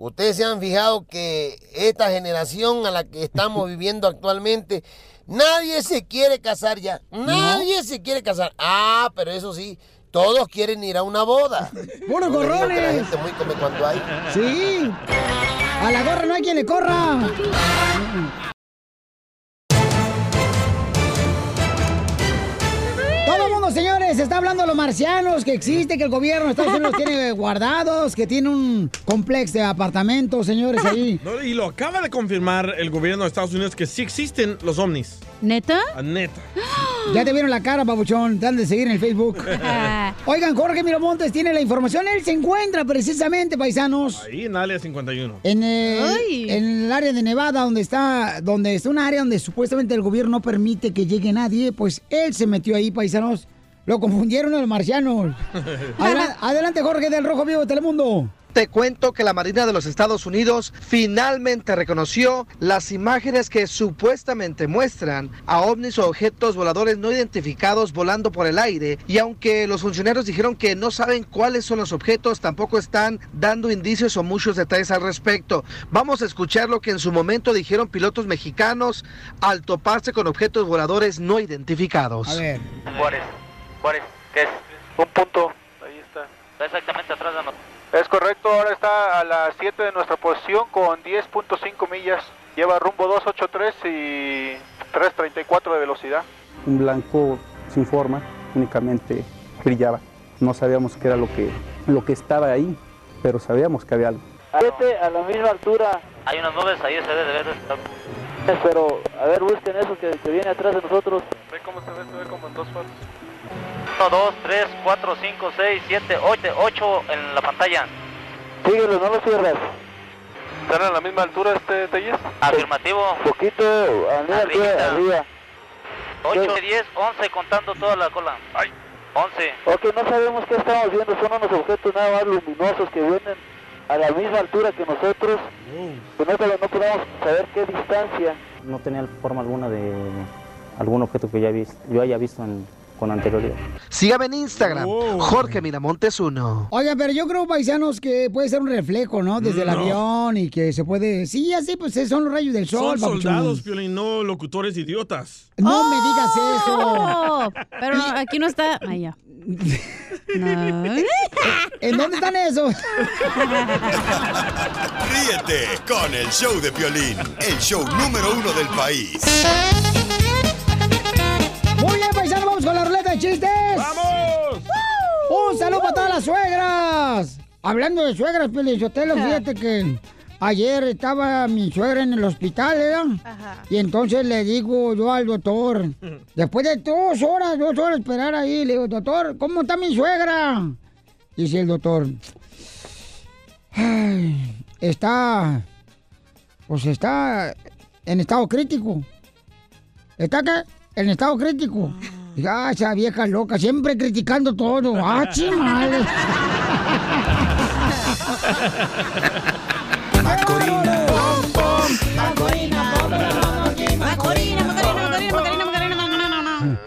Ustedes se han fijado que esta generación a la que estamos viviendo actualmente, nadie se quiere casar ya. Nadie se quiere casar. Ah, pero eso sí, todos quieren ir a una boda. ¡Puros No le digo que La gente muy come cuando hay. Sí. A la gorra no hay quien le corra. Mundo, señores, está hablando a los marcianos que existe, que el gobierno de Estados Unidos tiene guardados, que tiene un complex de apartamentos, señores, ahí. No, y lo acaba de confirmar el gobierno de Estados Unidos que sí existen los ovnis. ¿Neta? Ah, neta. Ya te vieron la cara, babuchón. Te han de seguir en el Facebook. Oigan, Jorge Miramontes tiene la información. Él se encuentra precisamente, paisanos, Ahí en Área 51. en, el- en el área de Nevada, donde está, donde está un área donde supuestamente el gobierno no permite que llegue nadie. Pues él se metió ahí, paisanos. Lo confundieron a los marcianos. Adela- adelante, Jorge del Rojo Vivo de Telemundo. Te cuento que la Marina de los Estados Unidos finalmente reconoció las imágenes que supuestamente muestran a ovnis o objetos voladores no identificados volando por el aire y aunque los funcionarios dijeron que no saben cuáles son los objetos, tampoco están dando indicios o muchos detalles al respecto. Vamos a escuchar lo que en su momento dijeron pilotos mexicanos al toparse con objetos voladores no identificados. A ver. Juárez, Juárez, ¿qué es? Un punto, ahí está. Está exactamente atrás de nosotros. Es correcto, ahora está a las 7 de nuestra posición con 10.5 millas. Lleva rumbo 283 y 334 de velocidad. un blanco sin forma, únicamente brillaba. No sabíamos qué era lo que, lo que estaba ahí, pero sabíamos que había algo. Siete a la misma altura. Hay unas nubes ahí, se ve de ver. Pero, a ver, busquen eso que, que viene atrás de nosotros. Ve cómo se ve, se ve como en dos fotos. 1, 2, 3, 4, 5, 6, 7, 8, 8 en la pantalla. Síguelo, no lo cierres. ¿Están a la misma altura este Telles? Afirmativo. Poquito, a la altura, arriba. 8, 10, 11 contando toda la cola. Ay. 11. Ok, no sabemos qué estamos viendo, son unos objetos nada más luminosos que vienen a la misma altura que nosotros. Que no, no podemos saber qué distancia. No tenía forma alguna de algún objeto que ya yo haya visto en- con anterioridad. Sígame en Instagram, Jorge Miramontes 1. Oiga, pero yo creo, paisanos, que puede ser un reflejo, ¿no? Desde el avión y que se puede... Sí, así, pues son los rayos del sol, Son papuchón. soldados, Piolín, no locutores idiotas. No me digas eso. Oh, Pero no, aquí no está. Ay, ya. No. ¿En dónde están esos? Ríete con el show de Piolín, el show número uno del país. De chistes. ¡Vamos! Un saludo para todas las suegras. Hablando de suegras, Pelizotelo, fíjate que ayer estaba mi suegra en el hospital, ¿verdad? Y entonces le digo yo al doctor, después de dos horas, dos horas esperar ahí, le digo, doctor, ¿cómo está mi suegra? Dice el doctor, "Ay, está, pues está en estado crítico. ¿Está qué? En estado crítico. Dije, ah, esa vieja loca, siempre criticando todo. Ah, chimales. Macorina. Macorina, Macorina, Macorina, Macorina, Macorina.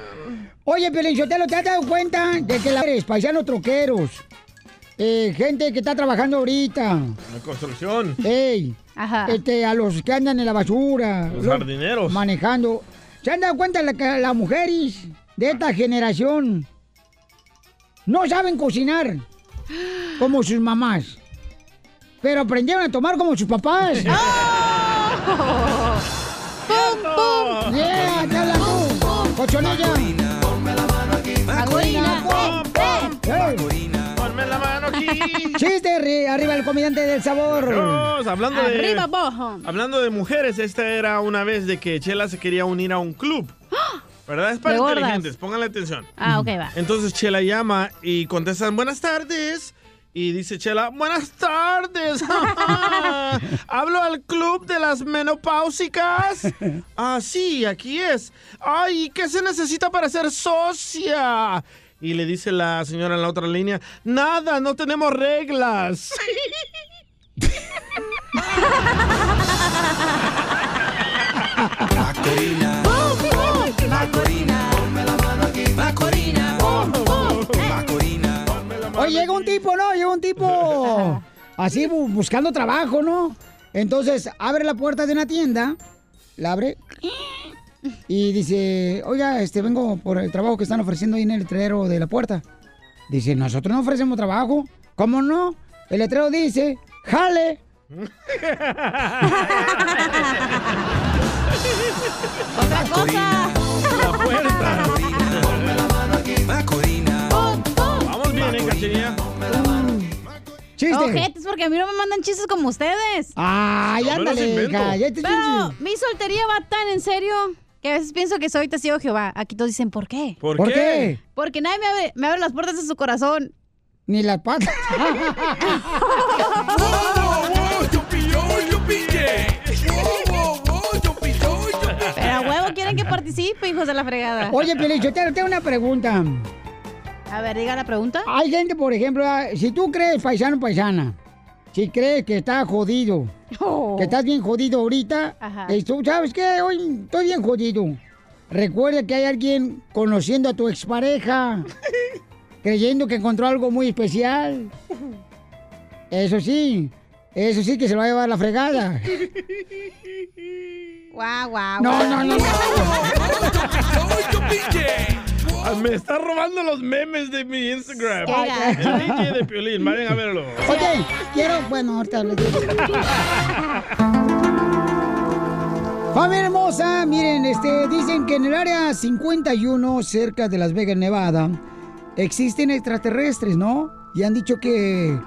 Oye, Pelinchotelo, ¿te has dado cuenta de que la eres paisanos troqueros? Eh, gente que está trabajando ahorita. La construcción. Ey, este, a los que andan en la basura. Los lo- jardineros. Manejando. ¿Se han dado cuenta la- las mujeres de esta generación no saben cocinar como sus mamás? Pero aprendieron a tomar como sus papás. ¡Pum, pum! ¡Yeah! ¡Te hablan tú! ¡Cochonilla! Macorina. Ponme la mano aquí. Chiste, ri- arriba el comediante del sabor. Dios, hablando de, Arriba, bojo. hablando de mujeres, esta era una vez de que Chela se quería unir a un club. ¿Verdad? Es para inteligentes, pónganle atención. Ah, ok, va. Entonces Chela llama y contestan, buenas tardes. Y dice Chela, buenas tardes. Hablo al club de las menopáusicas. Ah, sí, aquí es. Ay, ¿qué se necesita para ser socia? Y le dice la señora en la otra línea, nada, no tenemos reglas. Macorina. Ponme la mano aquí. Macorina. Macorina. Oye, llega un tipo, ¿no? Llega un tipo así bu- buscando trabajo, ¿no? Entonces abre la puerta de una tienda, la abre y dice, oiga, este vengo por el trabajo que están ofreciendo ahí en el letrero de la puerta. Dice, nosotros no ofrecemos trabajo. ¿Cómo no? El letrero dice, jale. Otra cosa puerta. Vamos bien, ¿eh, cachanilla? Chiste. Ojetes, porque a mí no me mandan chistes como ustedes. Ay, No ándale, ya te Pero mi soltería va tan en serio que a veces pienso que soy testigo de Jehová. Aquí todos dicen, ¿por qué? ¿Por, qué? Porque nadie me abre, me abre las puertas de su corazón. Ni las patas. quieren que participe, hijos de la fregada. Oye, Piolín, yo te tengo una pregunta. A ver, diga la pregunta. Hay gente, por ejemplo, ah, si tú crees, paisano, paisana, si crees que estás jodido, que estás bien jodido ahorita, Ajá. y tú sabes que hoy estoy bien jodido. Recuerda que hay alguien conociendo a tu expareja, creyendo que encontró algo muy especial. Eso sí, eso sí que se lo va a llevar la fregada. Guau, guau. No, no, no, no. Me está robando los memes de mi Instagram. El DJ de Piolín, vayan a verlo. Oye, quiero, bueno, ahorita les digo. Familia hermosa, miren, este, dicen que en el área 51, cerca de Las Vegas, Nevada, existen extraterrestres, ¿no? Y han dicho que,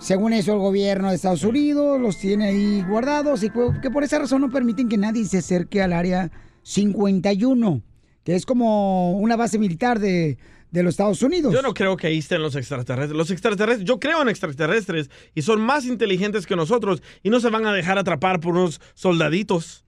según eso, el gobierno de Estados Unidos los tiene ahí guardados y que por esa razón no permiten que nadie se acerque al área 51, que es como una base militar de, de los Estados Unidos. Yo no creo que ahí estén los extraterrestres. Los extraterrestres, yo creo en extraterrestres y son más inteligentes que nosotros y no se van a dejar atrapar por unos soldaditos.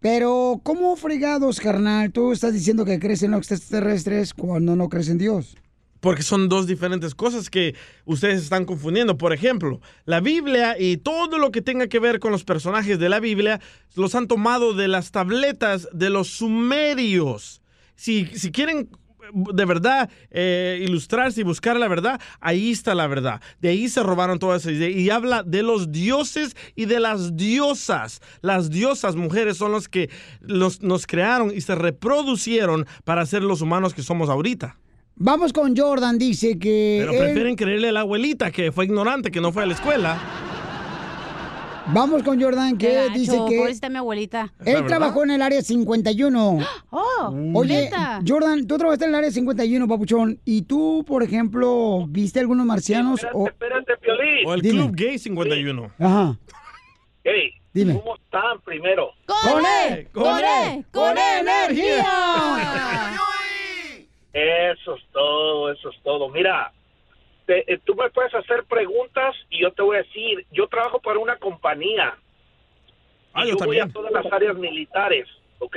Pero, ¿cómo fregados, carnal? Tú estás diciendo que crees en los extraterrestres cuando no crees en Dios. Porque son dos diferentes cosas que ustedes están confundiendo. Por ejemplo, la Biblia y todo lo que tenga que ver con los personajes de la Biblia los han tomado de las tabletas de los sumerios. Si, si quieren de verdad eh, ilustrarse y buscar la verdad, ahí está la verdad. De ahí se robaron todas esas ideas. Y habla de los dioses y de las diosas. Las diosas, mujeres, son los que los, nos crearon y se reproducieron para ser los humanos que somos ahorita. Vamos con Jordan, dice que... Pero él- prefieren creerle a la abuelita que fue ignorante, que no fue a la escuela. Vamos con Jordan, que Qué gacho, dice que... Pobrecita mi abuelita. Él trabajó en el área 51. Oh, Oye, neta. Jordan, tú trabajaste en el área 51, papuchón. ¿Y tú, por ejemplo, viste algunos marcianos? o... Espérate, Piolín. O el Dime. Club Gay 51. Ajá. Hey, Dime. ¿cómo están primero? ¡Con él! ¡Con él! ¡Con energía! Eso es todo, eso es todo. Mira, te- eh, tú me puedes hacer preguntas y yo te voy a decir, yo trabajo para una compañía. Ah, y yo yo voy a todas las áreas militares, ¿ok?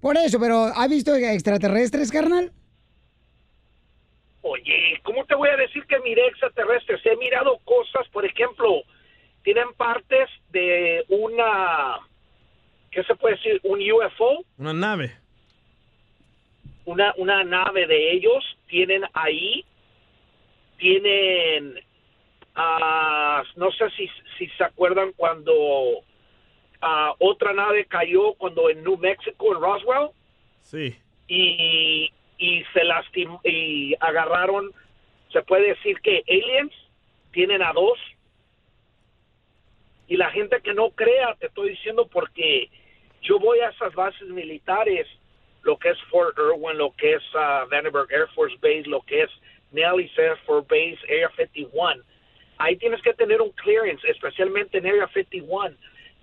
Por eso, pero ¿has visto extraterrestres, carnal? Oye, ¿cómo te voy a decir que miré extraterrestres? He mirado cosas, por ejemplo, tienen partes de una, ¿qué se puede decir? Un UFO, Una nave. Una, una nave de ellos, tienen ahí, tienen, ah, no sé si, si se acuerdan cuando ah, otra nave cayó cuando en New Mexico, en Roswell, Sí. y, y se lastimó y agarraron, se puede decir que aliens tienen a dos. Y la gente que no crea, te estoy diciendo porque yo voy a esas bases militares, lo que es Fort Irwin, lo que es ah, Vandenberg Air Force Base, lo que es Nellis Air Force Base, Area 51. Ahí tienes que tener un clearance, especialmente en Area 51.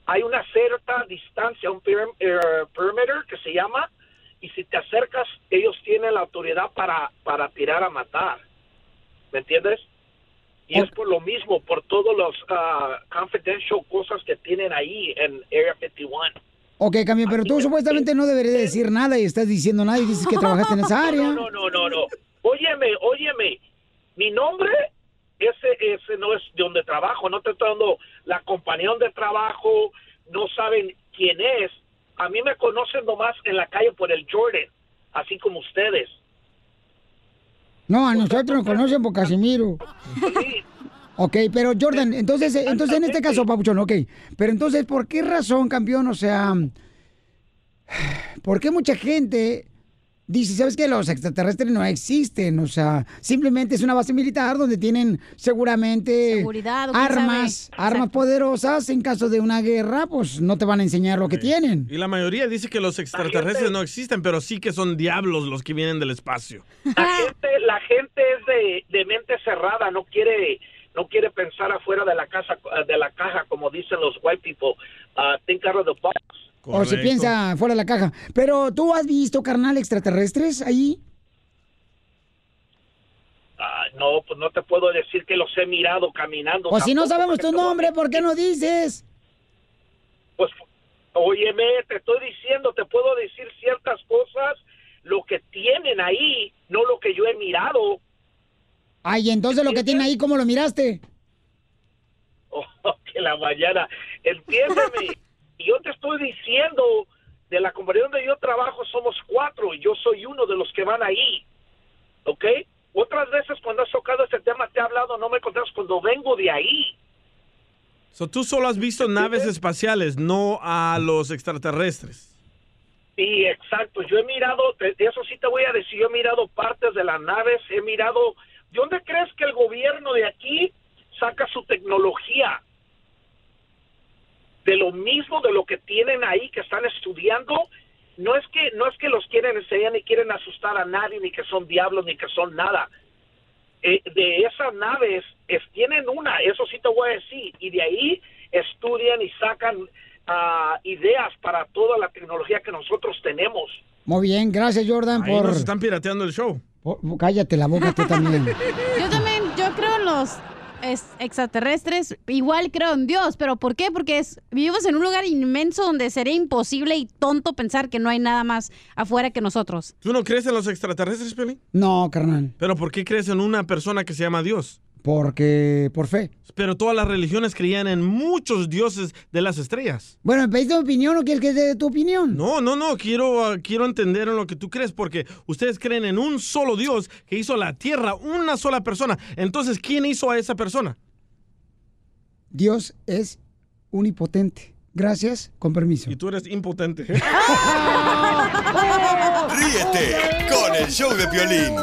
Hay una cierta distancia, un eh, perimeter que se llama, y si te acercas, ellos tienen la autoridad para, para tirar a matar. ¿Me entiendes? Y es por lo mismo, por todos los ah, confidential cosas que tienen ahí en Area 51. Ok, cambio, pero tú supuestamente no deberías decir nada y estás diciendo nada y dices que trabajaste en esa área. No, no, no, no. Óyeme, óyeme. Mi nombre, ese, ese no es de donde trabajo. No te estoy dando la compañía donde trabajo. No saben quién es. A mí me conocen nomás en la calle por el Jordan, así como ustedes. No, a nosotros nos conocen por Casimiro. Ok, pero Jordan, entonces, entonces en este caso, Papuchón, ok. Pero entonces, ¿por qué razón, campeón? O sea, ¿por qué mucha gente dice, sabes que los extraterrestres no existen? O sea, simplemente es una base militar donde tienen seguramente Seguridad, armas, armas poderosas. En caso de una guerra, pues no te van a enseñar lo que tienen. Y la mayoría dice que los extraterrestres no existen, pero sí que son diablos los que vienen del espacio. La gente, la gente es de, de mente cerrada, no quiere no quiere pensar afuera de la casa de la caja como dicen los white people. Uh, think out of the box. O se piensa fuera de la caja. Pero tú has visto, carnal, extraterrestres ahí? Ah, no, pues no te puedo decir que los he mirado caminando. O si no sabemos tu nombre, ¿por qué no dices? Pues, óyeme, te estoy diciendo, te puedo decir ciertas cosas, lo que tienen ahí, no lo que yo he mirado. Ay, entonces lo que tiene ahí, ¿cómo lo miraste? Oh, que la mañana, entiéndeme. y yo te estoy diciendo, de la compañía donde yo trabajo somos cuatro y yo soy uno de los que van ahí. ¿Ok? Otras veces cuando has tocado este tema te he hablado, no me contestas cuando vengo de ahí. So, tú solo has visto naves espaciales, no a los extraterrestres. Sí, exacto. Yo he mirado, eso sí te voy a decir, yo he mirado partes de las naves, he mirado... ¿De dónde crees que el gobierno de aquí saca su tecnología? De lo mismo de lo que tienen ahí que están estudiando. No es que no es que los quieren enseñar ni quieren asustar a nadie ni que son diablos ni que son nada. Eh, de esas naves es, tienen una, eso sí te voy a decir, y de ahí estudian y sacan ah, ideas para toda la tecnología que nosotros tenemos. Muy bien, gracias, Jordan, Ahí por... nos están pirateando el show. por- Cállate la boca tú también. Yo también, yo creo en los es- extraterrestres, igual creo en Dios, pero ¿por qué? Porque es, vivimos en un lugar inmenso donde sería imposible y tonto pensar que no hay nada más afuera que nosotros. ¿Tú no crees en los extraterrestres, Peli? No, carnal, ¿Pero por qué crees en una persona que se llama Dios? Porque... por fe. Pero todas las religiones creían en muchos dioses de las estrellas. Bueno, ¿me pediste tu opinión o quieres que dé tu opinión? No, no, no, quiero, ah, quiero entender en lo que tú crees, porque ustedes creen en un solo Dios que hizo la tierra, una sola persona. Entonces, ¿quién hizo a esa persona? Dios es unipotente. Gracias, con permiso. Y tú eres impotente. Ríete con el show de show,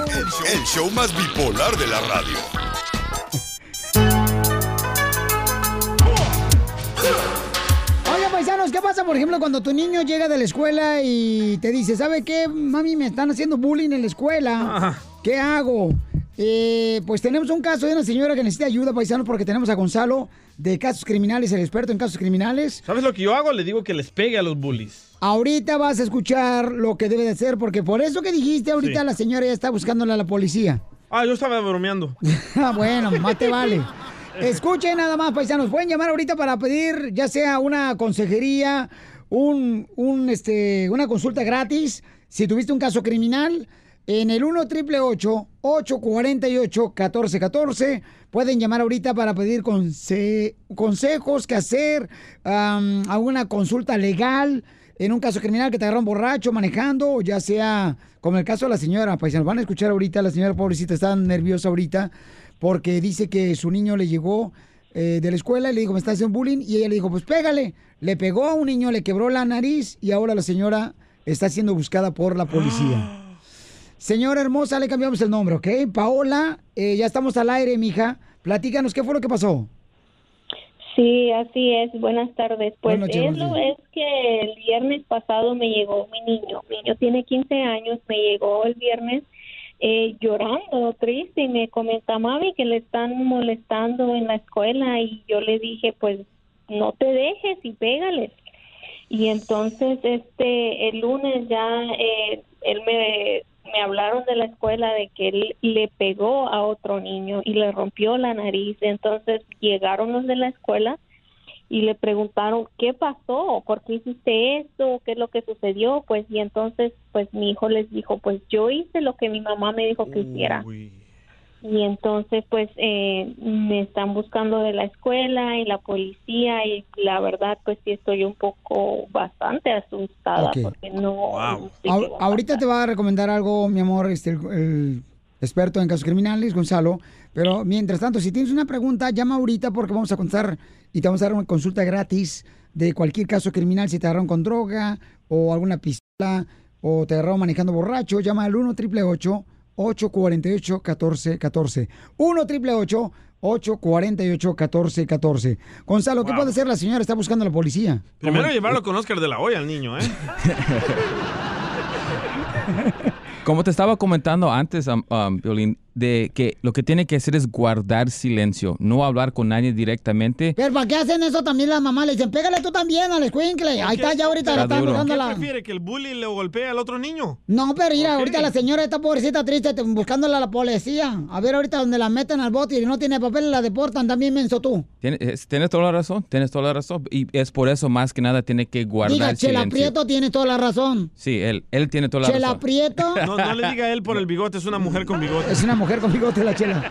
el show más bipolar de la radio. Paisanos, ¿qué pasa, por ejemplo, cuando tu niño llega de la escuela y te dice, ¿sabe qué, mami, me están haciendo bullying en la escuela? ¿Qué hago? Eh, pues tenemos un caso de una señora que necesita ayuda, paisanos, porque tenemos a Gonzalo de casos criminales, el experto en casos criminales. ¿Sabes lo que yo hago? Le digo que les pegue a los bullies. Ahorita vas a escuchar lo que debe de hacer, porque por eso que dijiste ahorita Sí. la señora ya está buscándole a la policía. Ah, yo estaba bromeando. Ah, bueno, más te vale. Escuchen nada más, paisanos. Pueden llamar ahorita para pedir ya sea una consejería, un, un, este, una consulta gratis. Si tuviste un caso criminal, en el 1 triple 848 1414 Pueden llamar ahorita para pedir conse- consejos, qué hacer, am, alguna consulta legal en un caso criminal que te agarraron borracho manejando, ya sea como el caso de la señora, paisanos. Van a escuchar ahorita, la señora pobrecita está nerviosa ahorita porque dice que su niño le llegó eh, de la escuela y le dijo, me está haciendo bullying, y ella le dijo, pues pégale. Le pegó a un niño, le quebró la nariz y ahora la señora está siendo buscada por la policía. Señora hermosa, le cambiamos el nombre, ¿ok? Paola, eh, ya estamos al aire, mija. Platícanos, ¿qué fue lo que pasó? Sí, así es. Buenas tardes. Pues Buenas noches, es, buenos lo, días. es que el viernes pasado me llegó mi niño. Mi niño tiene 15 años. Me llegó el viernes eh, llorando, triste, y me comenta, mami, que le están molestando en la escuela. Y yo le dije, pues no te dejes y pégales. Y entonces, este, el lunes ya eh, él me, me hablaron de la escuela de que él le pegó a otro niño y le rompió la nariz. Entonces llegaron los de la escuela y le preguntaron qué pasó, por qué hiciste esto, qué es lo que sucedió, pues y entonces pues mi hijo les dijo pues yo hice lo que mi mamá me dijo que hiciera. Y entonces pues eh, me están buscando de la escuela y la policía y la verdad pues sí estoy un poco bastante asustada porque no, no sé qué Ahor- va a ahorita te va a recomendar algo, mi amor, este, el, el experto en casos criminales, Gonzalo. Pero mientras tanto, si tienes una pregunta, llama ahorita porque vamos a contestar y te vamos a dar una consulta gratis de cualquier caso criminal. Si te agarraron con droga o alguna pistola o te agarraron manejando borracho, llama al 1 888 848 1414 1 888 848 1414 Gonzalo, ¿qué puede hacer la señora? Está buscando a la policía. Primero Como- llevarlo con Oscar de la Hoya al niño, ¿eh? Como te estaba comentando antes, am- am, Piolín, de que lo que tiene que hacer es guardar silencio, no hablar con nadie directamente. Pero ¿para qué hacen eso también las mamás? Le dicen, pégale tú también al escuincle. Ahí está, ya ahorita la Está están buscando ¿Qué la... prefiere, que el bully le golpee al otro niño? No, pero mira, ahorita la señora está pobrecita triste te- buscándola a la policía. A ver ahorita donde la meten al bote y no tiene papel la deportan también menso tú. Tienes, es- tienes toda la razón, tienes toda la razón. Y es por eso más que nada tiene que guardar Diga, Chela silencio. Prieto tiene toda la razón. Sí, él, él tiene toda la Chela razón. Prieto No, no le diga a él por el bigote, es una mujer con bigote. es una mujer con bigote la chela.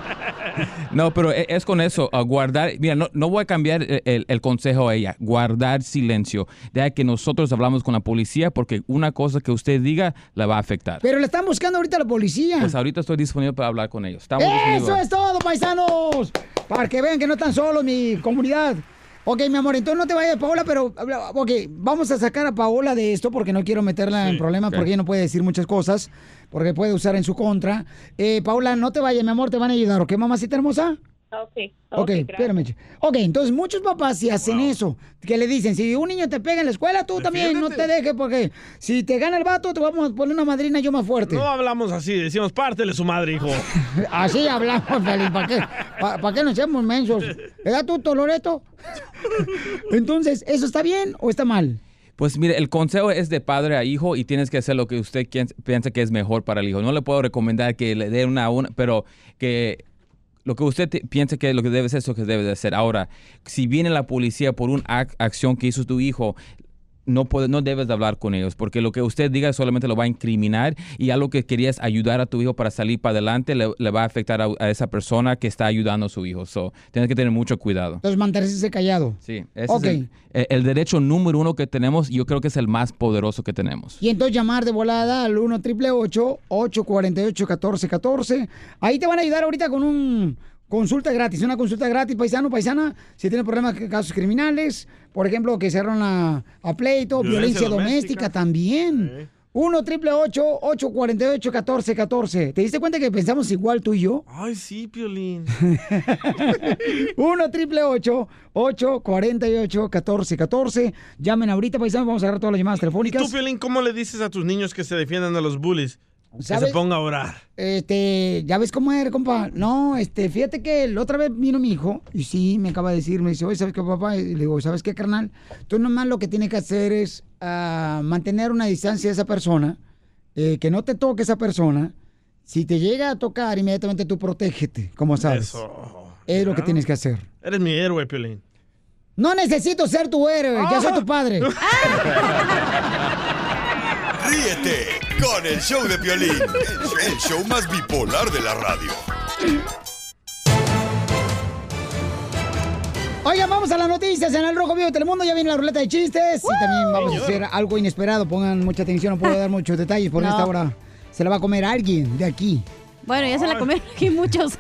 No, pero e- es con eso, a guardar, mira, no, no voy a cambiar el, el- el consejo a ella, guardar silencio. Deja que nosotros hablamos con la policía porque una cosa que usted diga la va a afectar. Pero le están buscando ahorita a la policía. Pues ahorita estoy disponible para hablar con ellos. Estamos Eso disponibles. es todo, paisanos. Para que vean que no están solos, mi comunidad. Ok, mi amor, entonces no te vayas, Paola, pero, ok, vamos a sacar a Paola de esto porque no quiero meterla en problemas porque ella no puede decir muchas cosas, porque puede usar en su contra. Eh, Paola, no te vayas, mi amor, te van a ayudar, ¿ok, mamacita hermosa? Ok, Ok, espérame. ch- Ok, entonces muchos papás si hacen eso, que le dicen, si un niño te pega en la escuela, tú también no te dejes, porque si te gana el vato, te vamos a poner una madrina yo más fuerte. No hablamos así, decimos pártele su madre, hijo. Así hablamos, Felipe, ¿para qué? ¿Para qué nos hacemos mensos? ¿Verdad tú, Toloreto? Entonces, ¿eso está bien o está mal? Pues mire, el consejo es de padre a hijo y tienes que hacer lo que usted piensa que es mejor para el hijo. No le puedo recomendar que le dé una a una, pero que lo que usted te- piensa que lo que debe ser es lo que debe de hacer. Ahora, si viene la policía por una ac- acción que hizo tu hijo, no, puede, no debes de hablar con ellos, porque lo que usted diga solamente lo va a incriminar y algo que querías ayudar a tu hijo para salir para adelante le, le va a afectar a, a esa persona que está ayudando a su hijo. So, tienes que tener mucho cuidado. Entonces, mantenerse callado. Sí, ese es el, el- el derecho número uno que tenemos y yo creo que es el más poderoso que tenemos. Y entonces llamar de volada al 1 888 848 1414 Ahí te van a ayudar ahorita con un consulta gratis, una consulta gratis, paisano, paisana, si tiene problemas, casos criminales, por ejemplo, que cerraron a, a pleito, violencia, Violencia doméstica, doméstica. también. 1 888 848 1414 ¿Te diste cuenta que pensamos igual tú y yo? Ay, sí, Piolín. 1 888 848 1414 Llamen ahorita, paisano, vamos a agarrar todas las llamadas ¿Y tú, telefónicas. Piolín, cómo le dices a tus niños que se defiendan de los bullies? Que ¿Sabes? se ponga a orar. Este, ya ves cómo eres, compa. No, este, fíjate que la otra vez vino mi hijo y sí, me acaba de decir, me dice, oye, ¿sabes qué, papá? Y le digo, ¿sabes qué, carnal? Tú nomás lo que tienes que hacer es ah, mantener una distancia de esa persona, eh, que no te toque esa persona. Si te llega a tocar, inmediatamente tú protégete, como sabes. Eso. Es lo que tienes que hacer. Eres mi héroe, Piolín. No necesito ser tu héroe, ya soy tu padre. Ríete con el show de Piolín, el show más bipolar de la radio. Oigan, vamos a las noticias en el Rojo Vivo de Telemundo. Ya viene la ruleta de chistes. Y también vamos a hacer algo inesperado. Pongan mucha atención, no puedo dar muchos detalles por No. esta hora. Se la va a comer alguien de aquí. Bueno, ya se la comieron aquí muchos.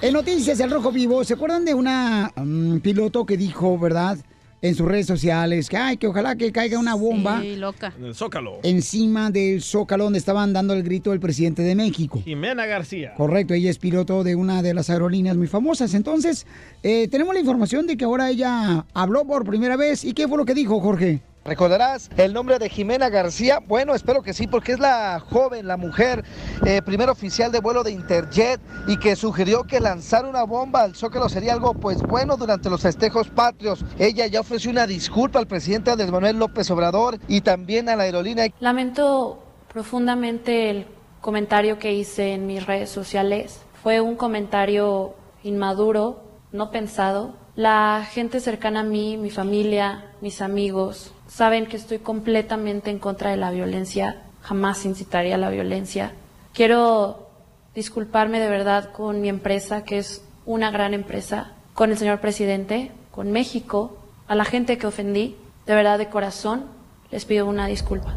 En noticias, el Rojo Vivo, ¿se acuerdan de una mm, piloto que dijo, verdad, en sus redes sociales, que, ay, que ojalá que caiga una bomba Sí, loca. En el Zócalo. encima del zócalo donde estaban dando el grito del presidente de México? Jimena García. Correcto, ella es piloto de una de las aerolíneas muy famosas. Entonces, eh, tenemos la información de que ahora ella habló por primera vez. ¿Y qué fue lo que dijo, Jorge? ¿Recordarás el nombre de Jimena García? Bueno, espero que sí, porque es la joven, la mujer, eh, primer oficial de vuelo de Interjet y que sugirió que lanzar una bomba al Zócalo sería algo pues bueno durante los festejos patrios. Ella ya ofreció una disculpa al presidente Andrés Manuel López Obrador y también a la aerolínea. Lamento profundamente el comentario que hice en mis redes sociales. Fue un comentario inmaduro, no pensado. La gente cercana a mí, mi familia, mis amigos, saben que estoy completamente en contra de la violencia. Jamás incitaría a la violencia. Quiero disculparme de verdad con mi empresa, que es una gran empresa, con el señor presidente, con México, a la gente que ofendí. De verdad, de corazón, les pido una disculpa.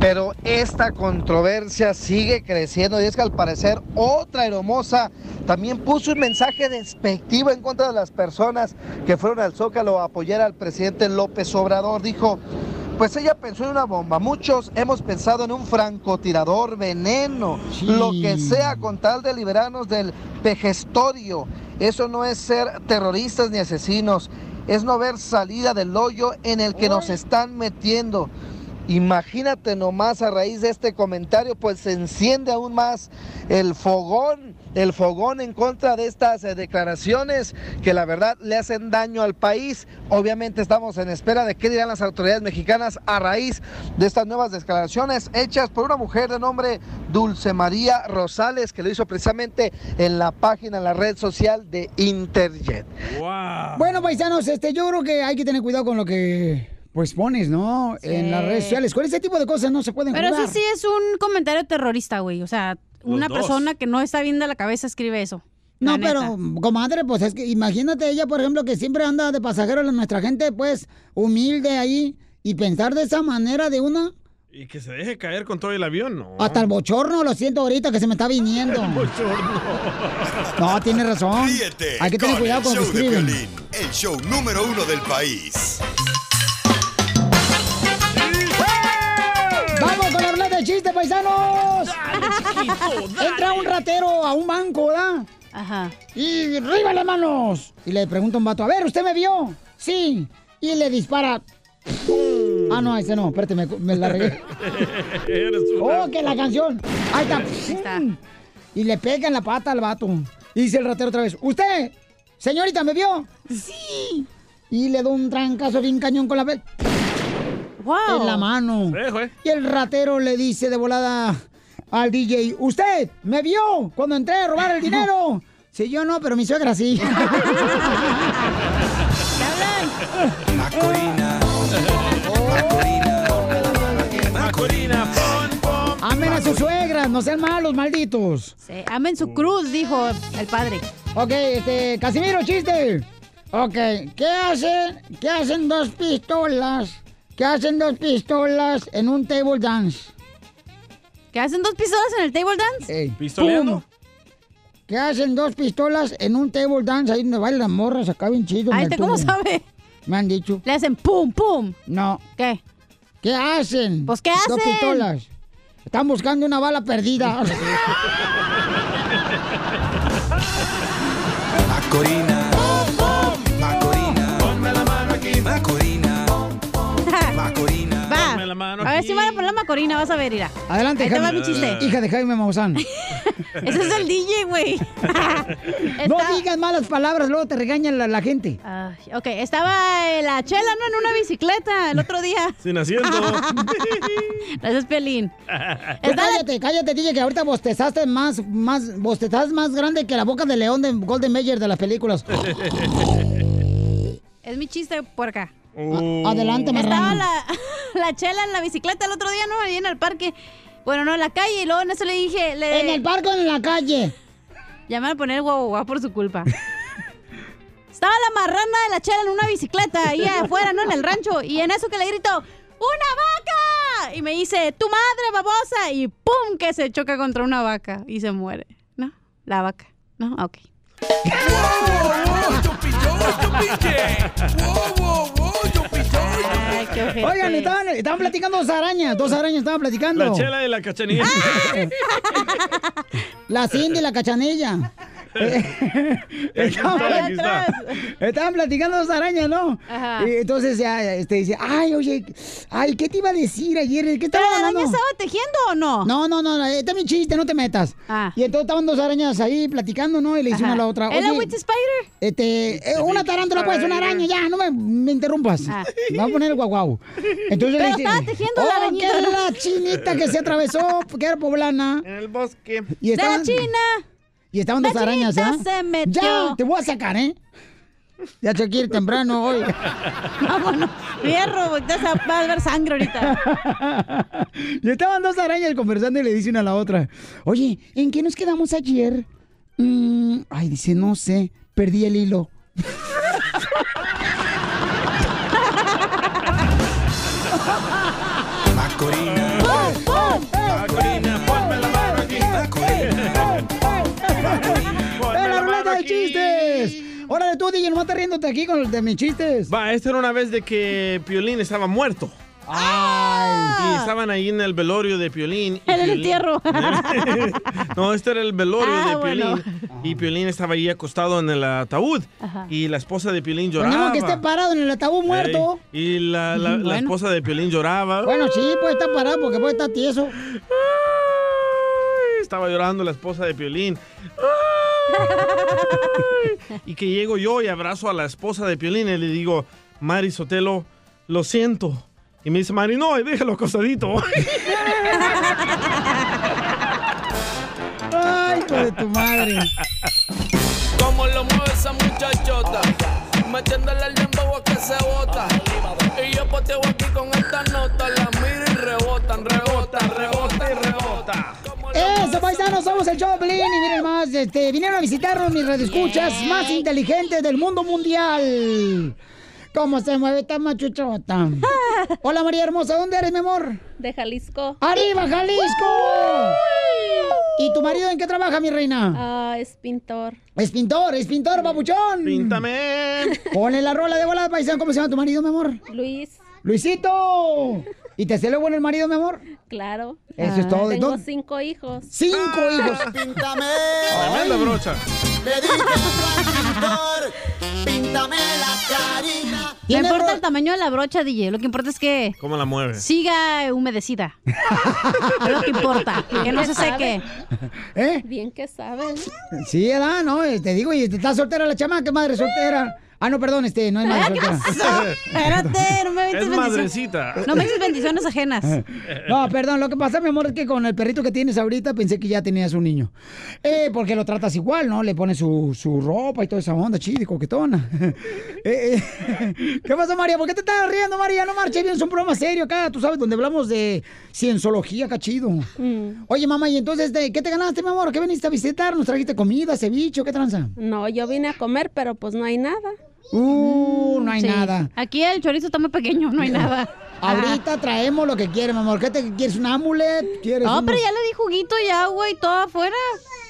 Pero esta controversia sigue creciendo y es que al parecer otra hermosa también puso un mensaje despectivo en contra de las personas que fueron al Zócalo a apoyar al presidente López Obrador. Dijo, pues ella pensó en una bomba. Muchos hemos pensado en un francotirador, veneno, lo que sea con tal de liberarnos del vejestorio. Eso no es ser terroristas ni asesinos, es no ver salida del hoyo en el que nos están metiendo. Imagínate nomás a raíz de este comentario, pues se enciende aún más el fogón, el fogón en contra de estas eh, declaraciones que la verdad le hacen daño al país. Obviamente estamos en espera de qué dirán las autoridades mexicanas a raíz de estas nuevas declaraciones hechas por una mujer de nombre Dulce María Rosales, que lo hizo precisamente en la página, en la red social de Interjet. Bueno, paisanos, este, yo creo que hay que tener cuidado con lo que pues pones, ¿no? En las redes sociales. Con ese tipo de cosas no se pueden Pero jugar. eso sí es un comentario terrorista, güey. O sea, una dos. persona que no está bien de la cabeza escribe eso. No, La pero, neta. comadre, pues es que imagínate ella, por ejemplo, que siempre anda de pasajero en nuestra gente, pues, humilde ahí, y pensar de esa manera de una, Y que se deje caer con todo el avión, no. hasta el bochorno, lo siento ahorita que se me está viniendo. No, tiene razón. Ríete Hay que tener con cuidado el con que show de. Piolín, el show número uno del país. ¡Vamos con la ruleta de chiste, paisanos! Entra un ratero a un banco, ¿verdad? Ajá. Y arriba las manos. Y le pregunta un vato, a ver, ¿usted me vio? Sí. Y le dispara. Ah, no, ese no, espérate, me, me la regué. ¡Oh, que la canción! Ahí está. Y le pega en la pata al vato. Y dice el ratero otra vez, ¿usted, señorita, me vio? Sí. Y le da un trancazo bien cañón con la En la mano. Y el ratero le dice de volada al DJ, ¿usted me vio cuando entré a robar el dinero? Sí, yo no, pero mi suegra sí. Macorina. Macorina, pon, pon. Amen a sus suegras, no sean malos, malditos. Sí, amen su cruz, dijo el padre. Ok, este, Casimiro, chiste. Ok, ¿qué hacen, qué hacen dos pistolas? ¿Qué hacen dos pistolas en un table dance? ¿Qué hacen dos pistolas en el table dance? Ey, ¿Pistoleando? ¿Qué hacen dos pistolas en un table dance ahí donde bailan las morras acá bien chido? Ay, el ¿te cómo sabe? Me han dicho. Le hacen pum, pum. No. ¿Qué? ¿Qué hacen? Pues, ¿qué Dos hacen? pistolas. Están buscando una bala perdida. Macorina. Macorina. Ver si van a poner la macorina, vas a ver, irá. Adelante, Ahí te va Jaime. mi chiste. Hija de Jaime Maussan. Ese es el DJ, güey. No digas malas palabras, luego te regaña la, la gente. Ok, estaba eh, la chela, ¿no? En una bicicleta el otro día. Sin asiento. Gracias, Pelín. Tú cállate, cállate, DJ, que ahorita bostezaste más, más, bostezaste más grande que la boca de león de Golden Mayer de las películas. Es mi chiste por acá. A- adelante, Estaba marrano. la, la chela en la bicicleta el otro día, ¿no? Ahí en el parque. Bueno, no, en la calle. Y luego en eso le dije... Le... ¿En el parque o en la calle? Ya me van a poner guau guau por su culpa. Estaba la marrana de la chela en una bicicleta ahí afuera, ¿no? En el rancho. Y en eso que le grito, ¡Una vaca! Y me dice, ¡Tu madre, babosa! Y ¡pum! que se choca contra una vaca y se muere. ¿No? La vaca. ¿No? Ok. Ay, qué. Oigan, estaban, estaban platicando dos arañas, dos arañas estaban platicando. La chela y la cachanilla. La Cindy y la cachanilla. estaban, Aquí está, aquí estaban platicando dos arañas, ¿no? Ajá. Y entonces ya este, dice, ay, oye, ay, ¿qué te iba a decir ayer? ¿Qué estaba ¿Pero la hablando? araña estaba tejiendo o no? No, no, no, este es mi chiste, no te metas. Ah. Y entonces estaban dos arañas ahí platicando, ¿no? Y le dice una a la otra. ¿Es la "Oye, Witch Spider? Este, eh, una tarántula, pues, una araña, ya, no me, me interrumpas. Me va a poner el guau guau. Entonces Ah. Pero le dice, estaba tejiendo la "Oh, arañita, que ¿no?" la chinita que se atravesó, que era poblana. En el bosque. Y estaban, ¡La china! Y estaban dos arañas, ¿ah? se metió. Ya, te voy a sacar, ¿eh? Ya te quiere temprano hoy. Vámonos. Fierro, vas a ver sangre ahorita. y estaban dos arañas conversando y le dicen a la otra, oye, ¿en qué nos quedamos ayer? "Mm, ay, dice, no sé, perdí el hilo. DJ, nomás te riéndote aquí con los de mis chistes. Va, esta era una vez de que Piolín estaba muerto. Y estaban ahí en el velorio de Piolín. En el Piolín- entierro. no, este era el velorio Ah, de bueno. Piolín. Y Piolín estaba ahí acostado en el ataúd. Ajá. Y la esposa de Piolín lloraba. modo que esté parado en el ataúd muerto. Ey, Y la, la- la esposa de Piolín lloraba. Bueno, sí, puede estar parado porque puede estar tieso. Ay, Estaba llorando la esposa de Piolín. Ay. Y que llego yo y abrazo a la esposa de Piolín y le digo, Mari Sotelo, lo siento. Y me dice, Mari, no, déjalo acostadito. Ay, hijo de tu madre. Como lo mueve esa muchachota, metiéndole el dembow a que se bota. Y yo poteo aquí con esta nota, la miro y rebotan, rebotan, rebota y rebota. Eso, paisanos, somos el Piolín y miren más, este, vinieron a visitarnos mis radioescuchas más inteligentes del mundo mundial. ¿Cómo se mueve esta machuchota? Hola María Hermosa, ¿dónde eres, mi amor? De Jalisco. ¡Arriba, Jalisco! ¿Y tu marido en qué trabaja, mi reina? Ah, es pintor. Es pintor, es pintor, babuchón. Píntame. Ponle la rola de volada, paisano. ¿Cómo se llama tu marido, mi amor? Luis. Luisito. ¿Y te salió bueno el marido, mi amor? Claro. Eso es todo. Tengo ¿Dónde- cinco hijos. Cinco hijos. Píntame. Tremenda brocha. Le dije pintor, píntame la carina. No importa el tamaño de la brocha, DJ. Lo que importa es que ¿Cómo la mueve? siga humedecida. es lo que importa. Que no se seque. ¿Eh? Bien que sabes. Sí, ¿verdad? No, eh, te digo, y está soltera la chamaca, madre soltera. Ah, no, perdón, este, no es madre ¿Qué soltera. Espérate, no me avientes Es bendiciones. madrecita. No me dices bendiciones ajenas. No, perdón, lo que pasa, mi amor, es que con el perrito que tienes ahorita pensé que ya tenías un niño. Eh, porque lo tratas igual, ¿no? Le pones su, su ropa y toda esa onda chida y coquetona. Eh, eh, ¿Qué pasa, María? ¿Por qué te estás riendo, María? No marches bien, es un programa serio acá, tú sabes, donde hablamos de cienciología, acá chido. Mm. Oye, mamá, ¿y entonces de, qué te ganaste, mi amor? ¿Qué viniste a visitar? ¿Nos trajiste comida, ceviche o qué tranza? No, yo vine a comer, pero pues no hay nada. Uh, no hay Sí. nada. Aquí el chorizo está muy pequeño, no hay nada. Ahorita traemos lo que quieres, mi amor. ¿Qué te quieres? ¿Un amulet? ¿Quieres No, pero ya le di juguito y agua y todo afuera.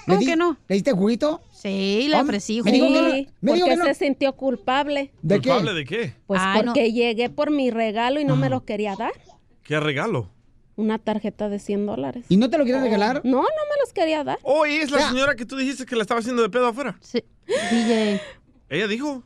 ¿Le ¿Cómo di- que no? ¿Le diste juguito? Sí, le Ah, ofrecí me dijo que no- Sí, me dijo porque que no- se sintió culpable. ¿De qué? ¿Culpable de qué? Pues no. porque llegué por mi regalo y no me lo quería dar. ¿Qué regalo? Una tarjeta de 100 dólares. ¿Y no te lo quieres regalar? No, no me los quería dar. Oye, es la señora que tú dijiste que la estaba haciendo de pedo afuera. Sí. DJ. Ella dijo.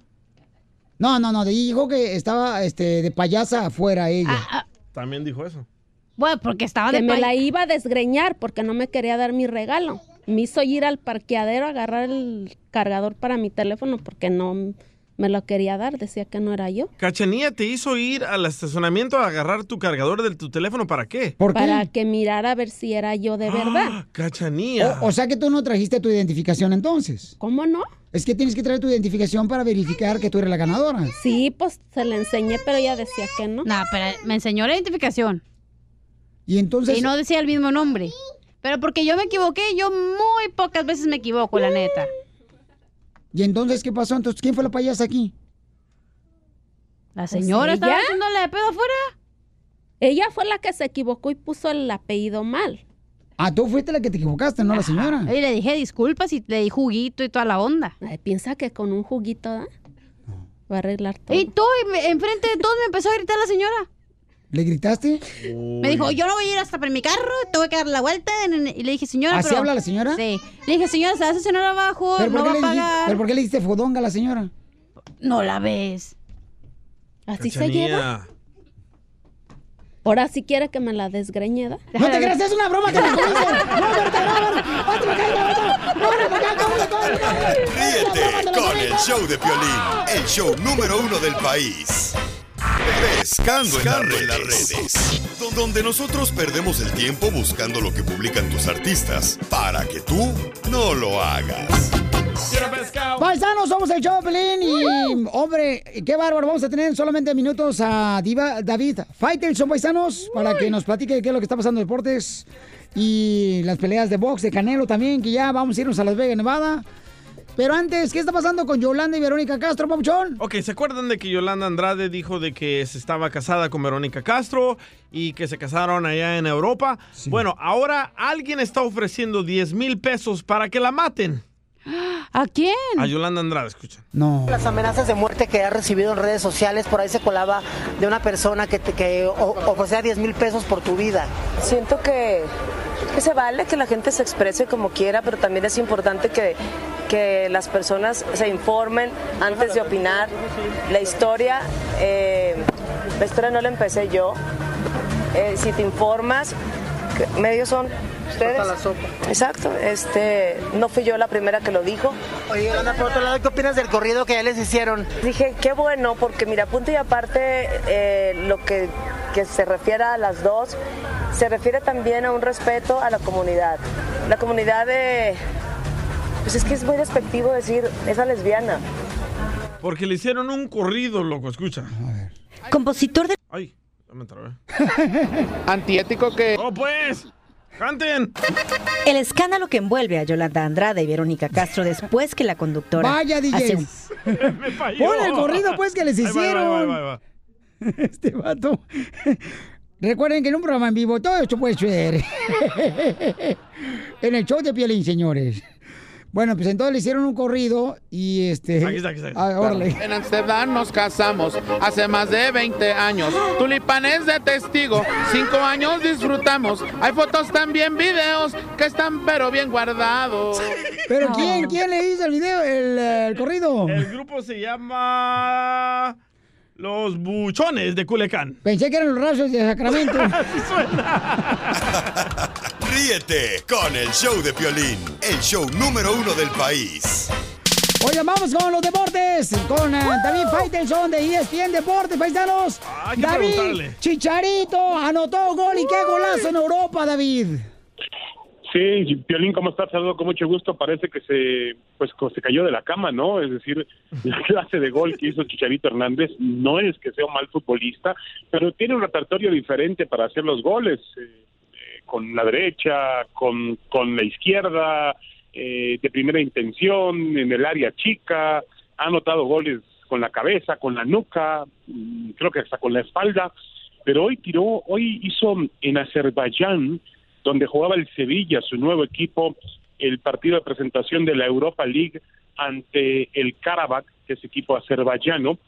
No, no, no. Dijo que estaba este, de payasa afuera ella. Ah, También dijo eso. Bueno, porque estaba que de me la iba a desgreñar porque no me quería dar mi regalo. Me hizo ir al parqueadero a agarrar el cargador para mi teléfono porque no me lo quería dar. Decía que no era yo. Cachanía te hizo ir al estacionamiento a agarrar tu cargador de tu teléfono. ¿Para qué? ¿Por qué? Para que mirara a ver si era yo de verdad. Cachanía. O, o sea que tú no trajiste tu identificación entonces. ¿Cómo no? Es que tienes que traer tu identificación para verificar que tú eres la ganadora. Sí, pues se la enseñé, pero ella decía que no. No, pero me enseñó la identificación. Y entonces. Y no decía el mismo nombre. Pero porque yo me equivoqué, yo muy pocas veces me equivoco, la neta. ¿Y entonces qué pasó? Entonces, ¿quién fue la payasa aquí? La señora estaba ella. haciéndole de pedo afuera. Ella fue la que se equivocó y puso el apellido mal. Ah, tú fuiste la que te equivocaste, no la señora. Y le dije disculpas y le di juguito y toda la onda. Ay, piensa que con un juguito ¿ah? va a arreglar todo. Y me- enfrente de todos me empezó a gritar la señora. ¿Le gritaste? Me dijo, yo no voy a ir hasta por mi carro, tuve que dar la vuelta. Y le dije, señora, ¿Así pero... habla la señora? Sí. Le dije, señora, se va a estacionar abajo, ¿Pero, no va a dijiste, pagar. ¿Pero por qué le diste fodonga a la señora? No la ves. Así se lleva. Ahora sí quiere que me la desgreñe, ¿da? No te creas, es una broma que me comienza. No, vete, no, vete, vete, para acá, para acá, vete. Ríete con el show de Piolín, el show número uno del país. Pescando en las redes. Donde nosotros perdemos el tiempo buscando lo que publican tus artistas para que tú no lo hagas. Paisanos, somos el Pelín y, hombre, qué bárbaro. Vamos a tener solamente minutos a Diva, David Faitelson, paisanos, para que nos platique qué es lo que está pasando en deportes y las peleas de box de Canelo también, que ya vamos a irnos a Las Vegas, Nevada. Pero antes, ¿qué está pasando con Yolanda y Verónica Castro, Papuchón? Ok, ¿se acuerdan de que Yolanda Andrade dijo de que se estaba casada con Verónica Castro y que se casaron allá en Europa? Bueno, ahora alguien está ofreciendo 10 mil pesos para que la maten. ¿A quién? A Yolanda Andrade, escucha. No. Las amenazas de muerte que ha recibido en redes sociales, por ahí se colaba de una persona que, te, que ofrecía 10 mil pesos por tu vida. Siento que, que se vale que la gente se exprese como quiera, pero también es importante que, que las personas se informen antes de opinar. La historia, eh, la historia no la empecé yo. Eh, si te informas, medios son ustedes. Corta la sopa. Exacto. Este, no fui yo la primera que lo dijo. Oye, Yolanda, por otro lado, ¿qué opinas del corrido que ya les hicieron? Dije, qué bueno, porque mira, punto y aparte, eh, lo que, que se refiere a las dos, se refiere también a un respeto a la comunidad. La comunidad de... Pues es que es muy despectivo decir, esa lesbiana. Porque le hicieron un corrido, loco, escucha. Compositor de... Ay, ya me. Antiético que... ¡Oh, pues! ¡Canten! El escándalo que envuelve a Yolanda Andrade y Verónica Castro después que la conductora... Vaya, DJ. hace un- Pon el corrido, pues, que les Ahí va, ahí va, hicieron. ahí va, ahí va. Este vato. Recuerden que en un programa en vivo todo esto puede ser. en el show de Piolín, señores. Bueno, pues entonces le hicieron un corrido y este. Aquí está, aquí está. Ah, órale. En Amsterdam nos casamos hace más de 20 años. Tulipanes de testigo, cinco años disfrutamos. Hay fotos también, videos que están pero bien guardados. Pero ¿quién, quién le hizo el video, el, el corrido? El grupo se llama... Los Buchones de Culecán. Pensé que eran los rasos de Sacramento. Ríete con el show de Piolín, el show número uno del país. Oigan, vamos con los deportes. Con eh, David Faitelson de ESPN Deportes, paisanos. hay que David preguntarle. Chicharito anotó gol y qué golazo en Europa, David. Sí, Piolín, ¿cómo estás? Saludo con mucho gusto. Parece que se, pues, se cayó de la cama, ¿no? Es decir, la clase de gol que hizo Chicharito Hernández no es que sea un mal futbolista, pero tiene un repertorio diferente para hacer los goles. eh, eh, con la derecha, con, con la izquierda, eh, de primera intención, en el área chica. Ha anotado goles con la cabeza, con la nuca, mm, creo que hasta con la espalda. Pero hoy tiró, hoy hizo en Azerbaiyán donde jugaba el Sevilla, su nuevo equipo, el partido de presentación de la Europa League ante el Karabakh, que es equipo azerbaiyano,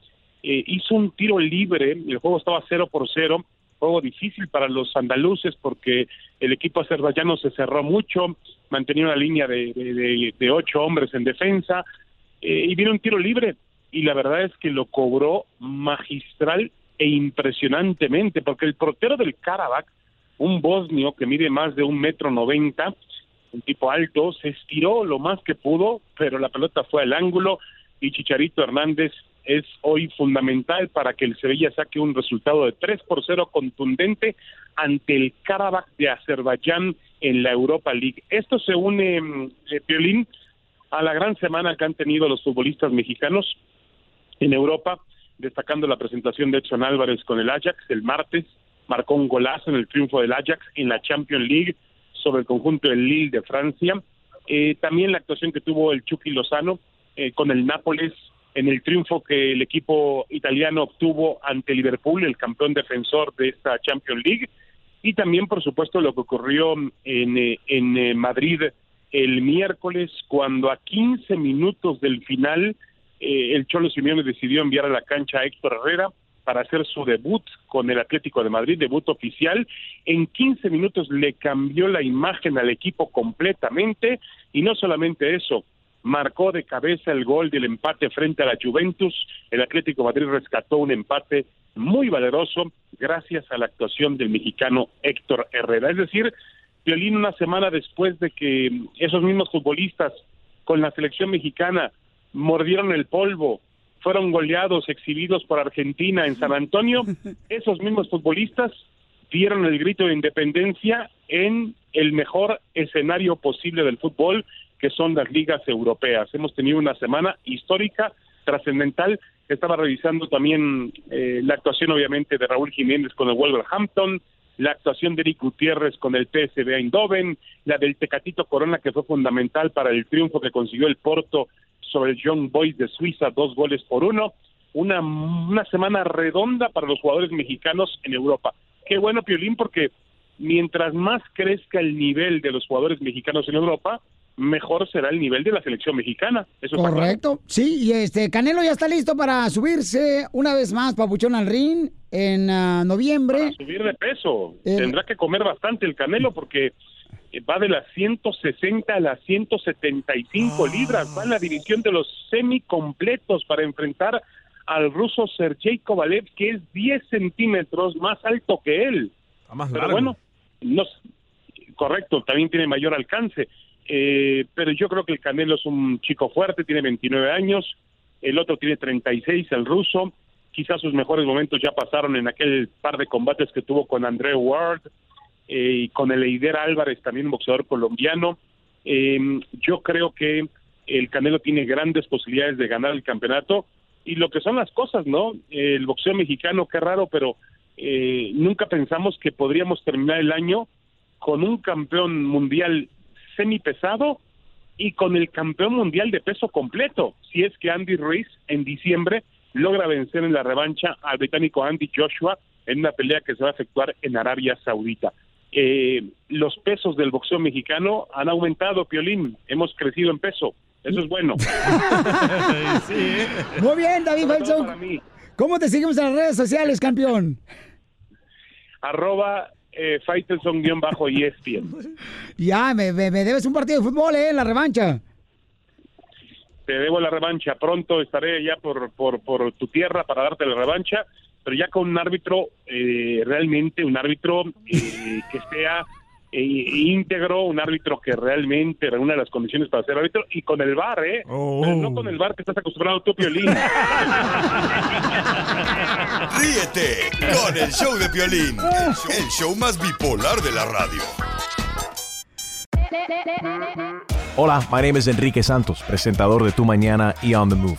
eh, hizo un tiro libre, el juego estaba cero por cero, juego difícil para los andaluces porque el equipo azerbaiyano se cerró mucho, mantenía una línea de, de- de- de ocho hombres en defensa, eh, y vino un tiro libre, y la verdad es que lo cobró magistral e impresionantemente, porque el portero del Karabakh, un bosnio que mide más de un metro noventa, un tipo alto, se estiró lo más que pudo, pero la pelota fue al ángulo y Chicharito Hernández es hoy fundamental para que el Sevilla saque un resultado de 3 por 0 contundente ante el Karabakh de Azerbaiyán en la Europa League. Esto se une, mm, eh, Piolín, a la gran semana que han tenido los futbolistas mexicanos en Europa, destacando la presentación de Edson Álvarez con el Ajax el martes, marcó un golazo en el triunfo del Ajax en la Champions League sobre el conjunto del Lille de Francia. Eh, también la actuación que tuvo el Chucky Lozano eh, con el Nápoles en el triunfo que el equipo italiano obtuvo ante Liverpool, el campeón defensor de esta Champions League. Y también, por supuesto, lo que ocurrió en, eh, en eh, Madrid el miércoles, cuando a 15 minutos del final eh, el Cholo Simeone decidió enviar a la cancha a Héctor Herrera para hacer su debut con el Atlético de Madrid, debut oficial. En 15 minutos le cambió la imagen al equipo completamente y no solamente eso, marcó de cabeza el gol del empate frente a la Juventus. El Atlético de Madrid rescató un empate muy valeroso gracias a la actuación del mexicano Héctor Herrera. Es decir, Violín una semana después de que esos mismos futbolistas con la selección mexicana mordieron el polvo, fueron goleados, exhibidos por Argentina en San Antonio, esos mismos futbolistas dieron el grito de independencia en el mejor escenario posible del fútbol, que son las ligas europeas. Hemos tenido una semana histórica, trascendental. Estaba revisando también eh, la actuación, obviamente, de Raúl Jiménez con el Wolverhampton, la actuación de Eric Gutiérrez con el PSV Eindhoven, la del Tecatito Corona, que fue fundamental para el triunfo que consiguió el Porto sobre el Young Boys de Suiza, dos goles por uno. Una, una semana redonda para los jugadores mexicanos en Europa. Qué bueno, Piolín, porque mientras más crezca el nivel de los jugadores mexicanos en Europa, mejor será el nivel de la selección mexicana. Eso claro. Correcto. Sí, y este Canelo ya está listo para subirse una vez más, Papuchón, al ring en ah, noviembre. subir de peso. Eh. Tendrá que comer bastante el Canelo porque va de las 160 a las 175 libras. Va en la división de los semicompletos para enfrentar al ruso Sergey Kovalev, que es 10 centímetros más alto que él. más Pero largo. bueno, no, correcto, también tiene mayor alcance. Eh, pero yo creo que el Canelo es un chico fuerte, tiene 29 años, el otro tiene 36, el ruso. Quizás sus mejores momentos ya pasaron en aquel par de combates que tuvo con André Ward eh, con el Eider Álvarez, también un boxeador colombiano. Eh, yo creo que el Canelo tiene grandes posibilidades de ganar el campeonato y lo que son las cosas, ¿no? El boxeo mexicano, qué raro, pero eh, nunca pensamos que podríamos terminar el año con un campeón mundial semipesado y con el campeón mundial de peso completo, si es que Andy Ruiz en diciembre logra vencer en la revancha al británico Andy Joshua en una pelea que se va a efectuar en Arabia Saudita. Eh, los pesos del boxeo mexicano han aumentado, Piolín, hemos crecido en peso, eso es bueno. Muy bien, David Felson. ¿Cómo te seguimos en las redes sociales, campeón? Arroba eh, Faitelson-ESPN. Ya, me, me- me debes un partido de fútbol, ¿eh? La revancha. te debo la revancha. Pronto estaré ya por, por, por tu tierra para darte la revancha, pero ya con un árbitro, eh, realmente un árbitro eh, que sea eh, íntegro, un árbitro que realmente reúna las condiciones para ser árbitro y con el bar, ¿eh? Pero no con el bar que estás acostumbrado tú, Piolín. Ríete con el show de Piolín, el show, el show más bipolar de la radio. Hola, my name is Enrique Santos, presentador de Tu Mañana y On the Move.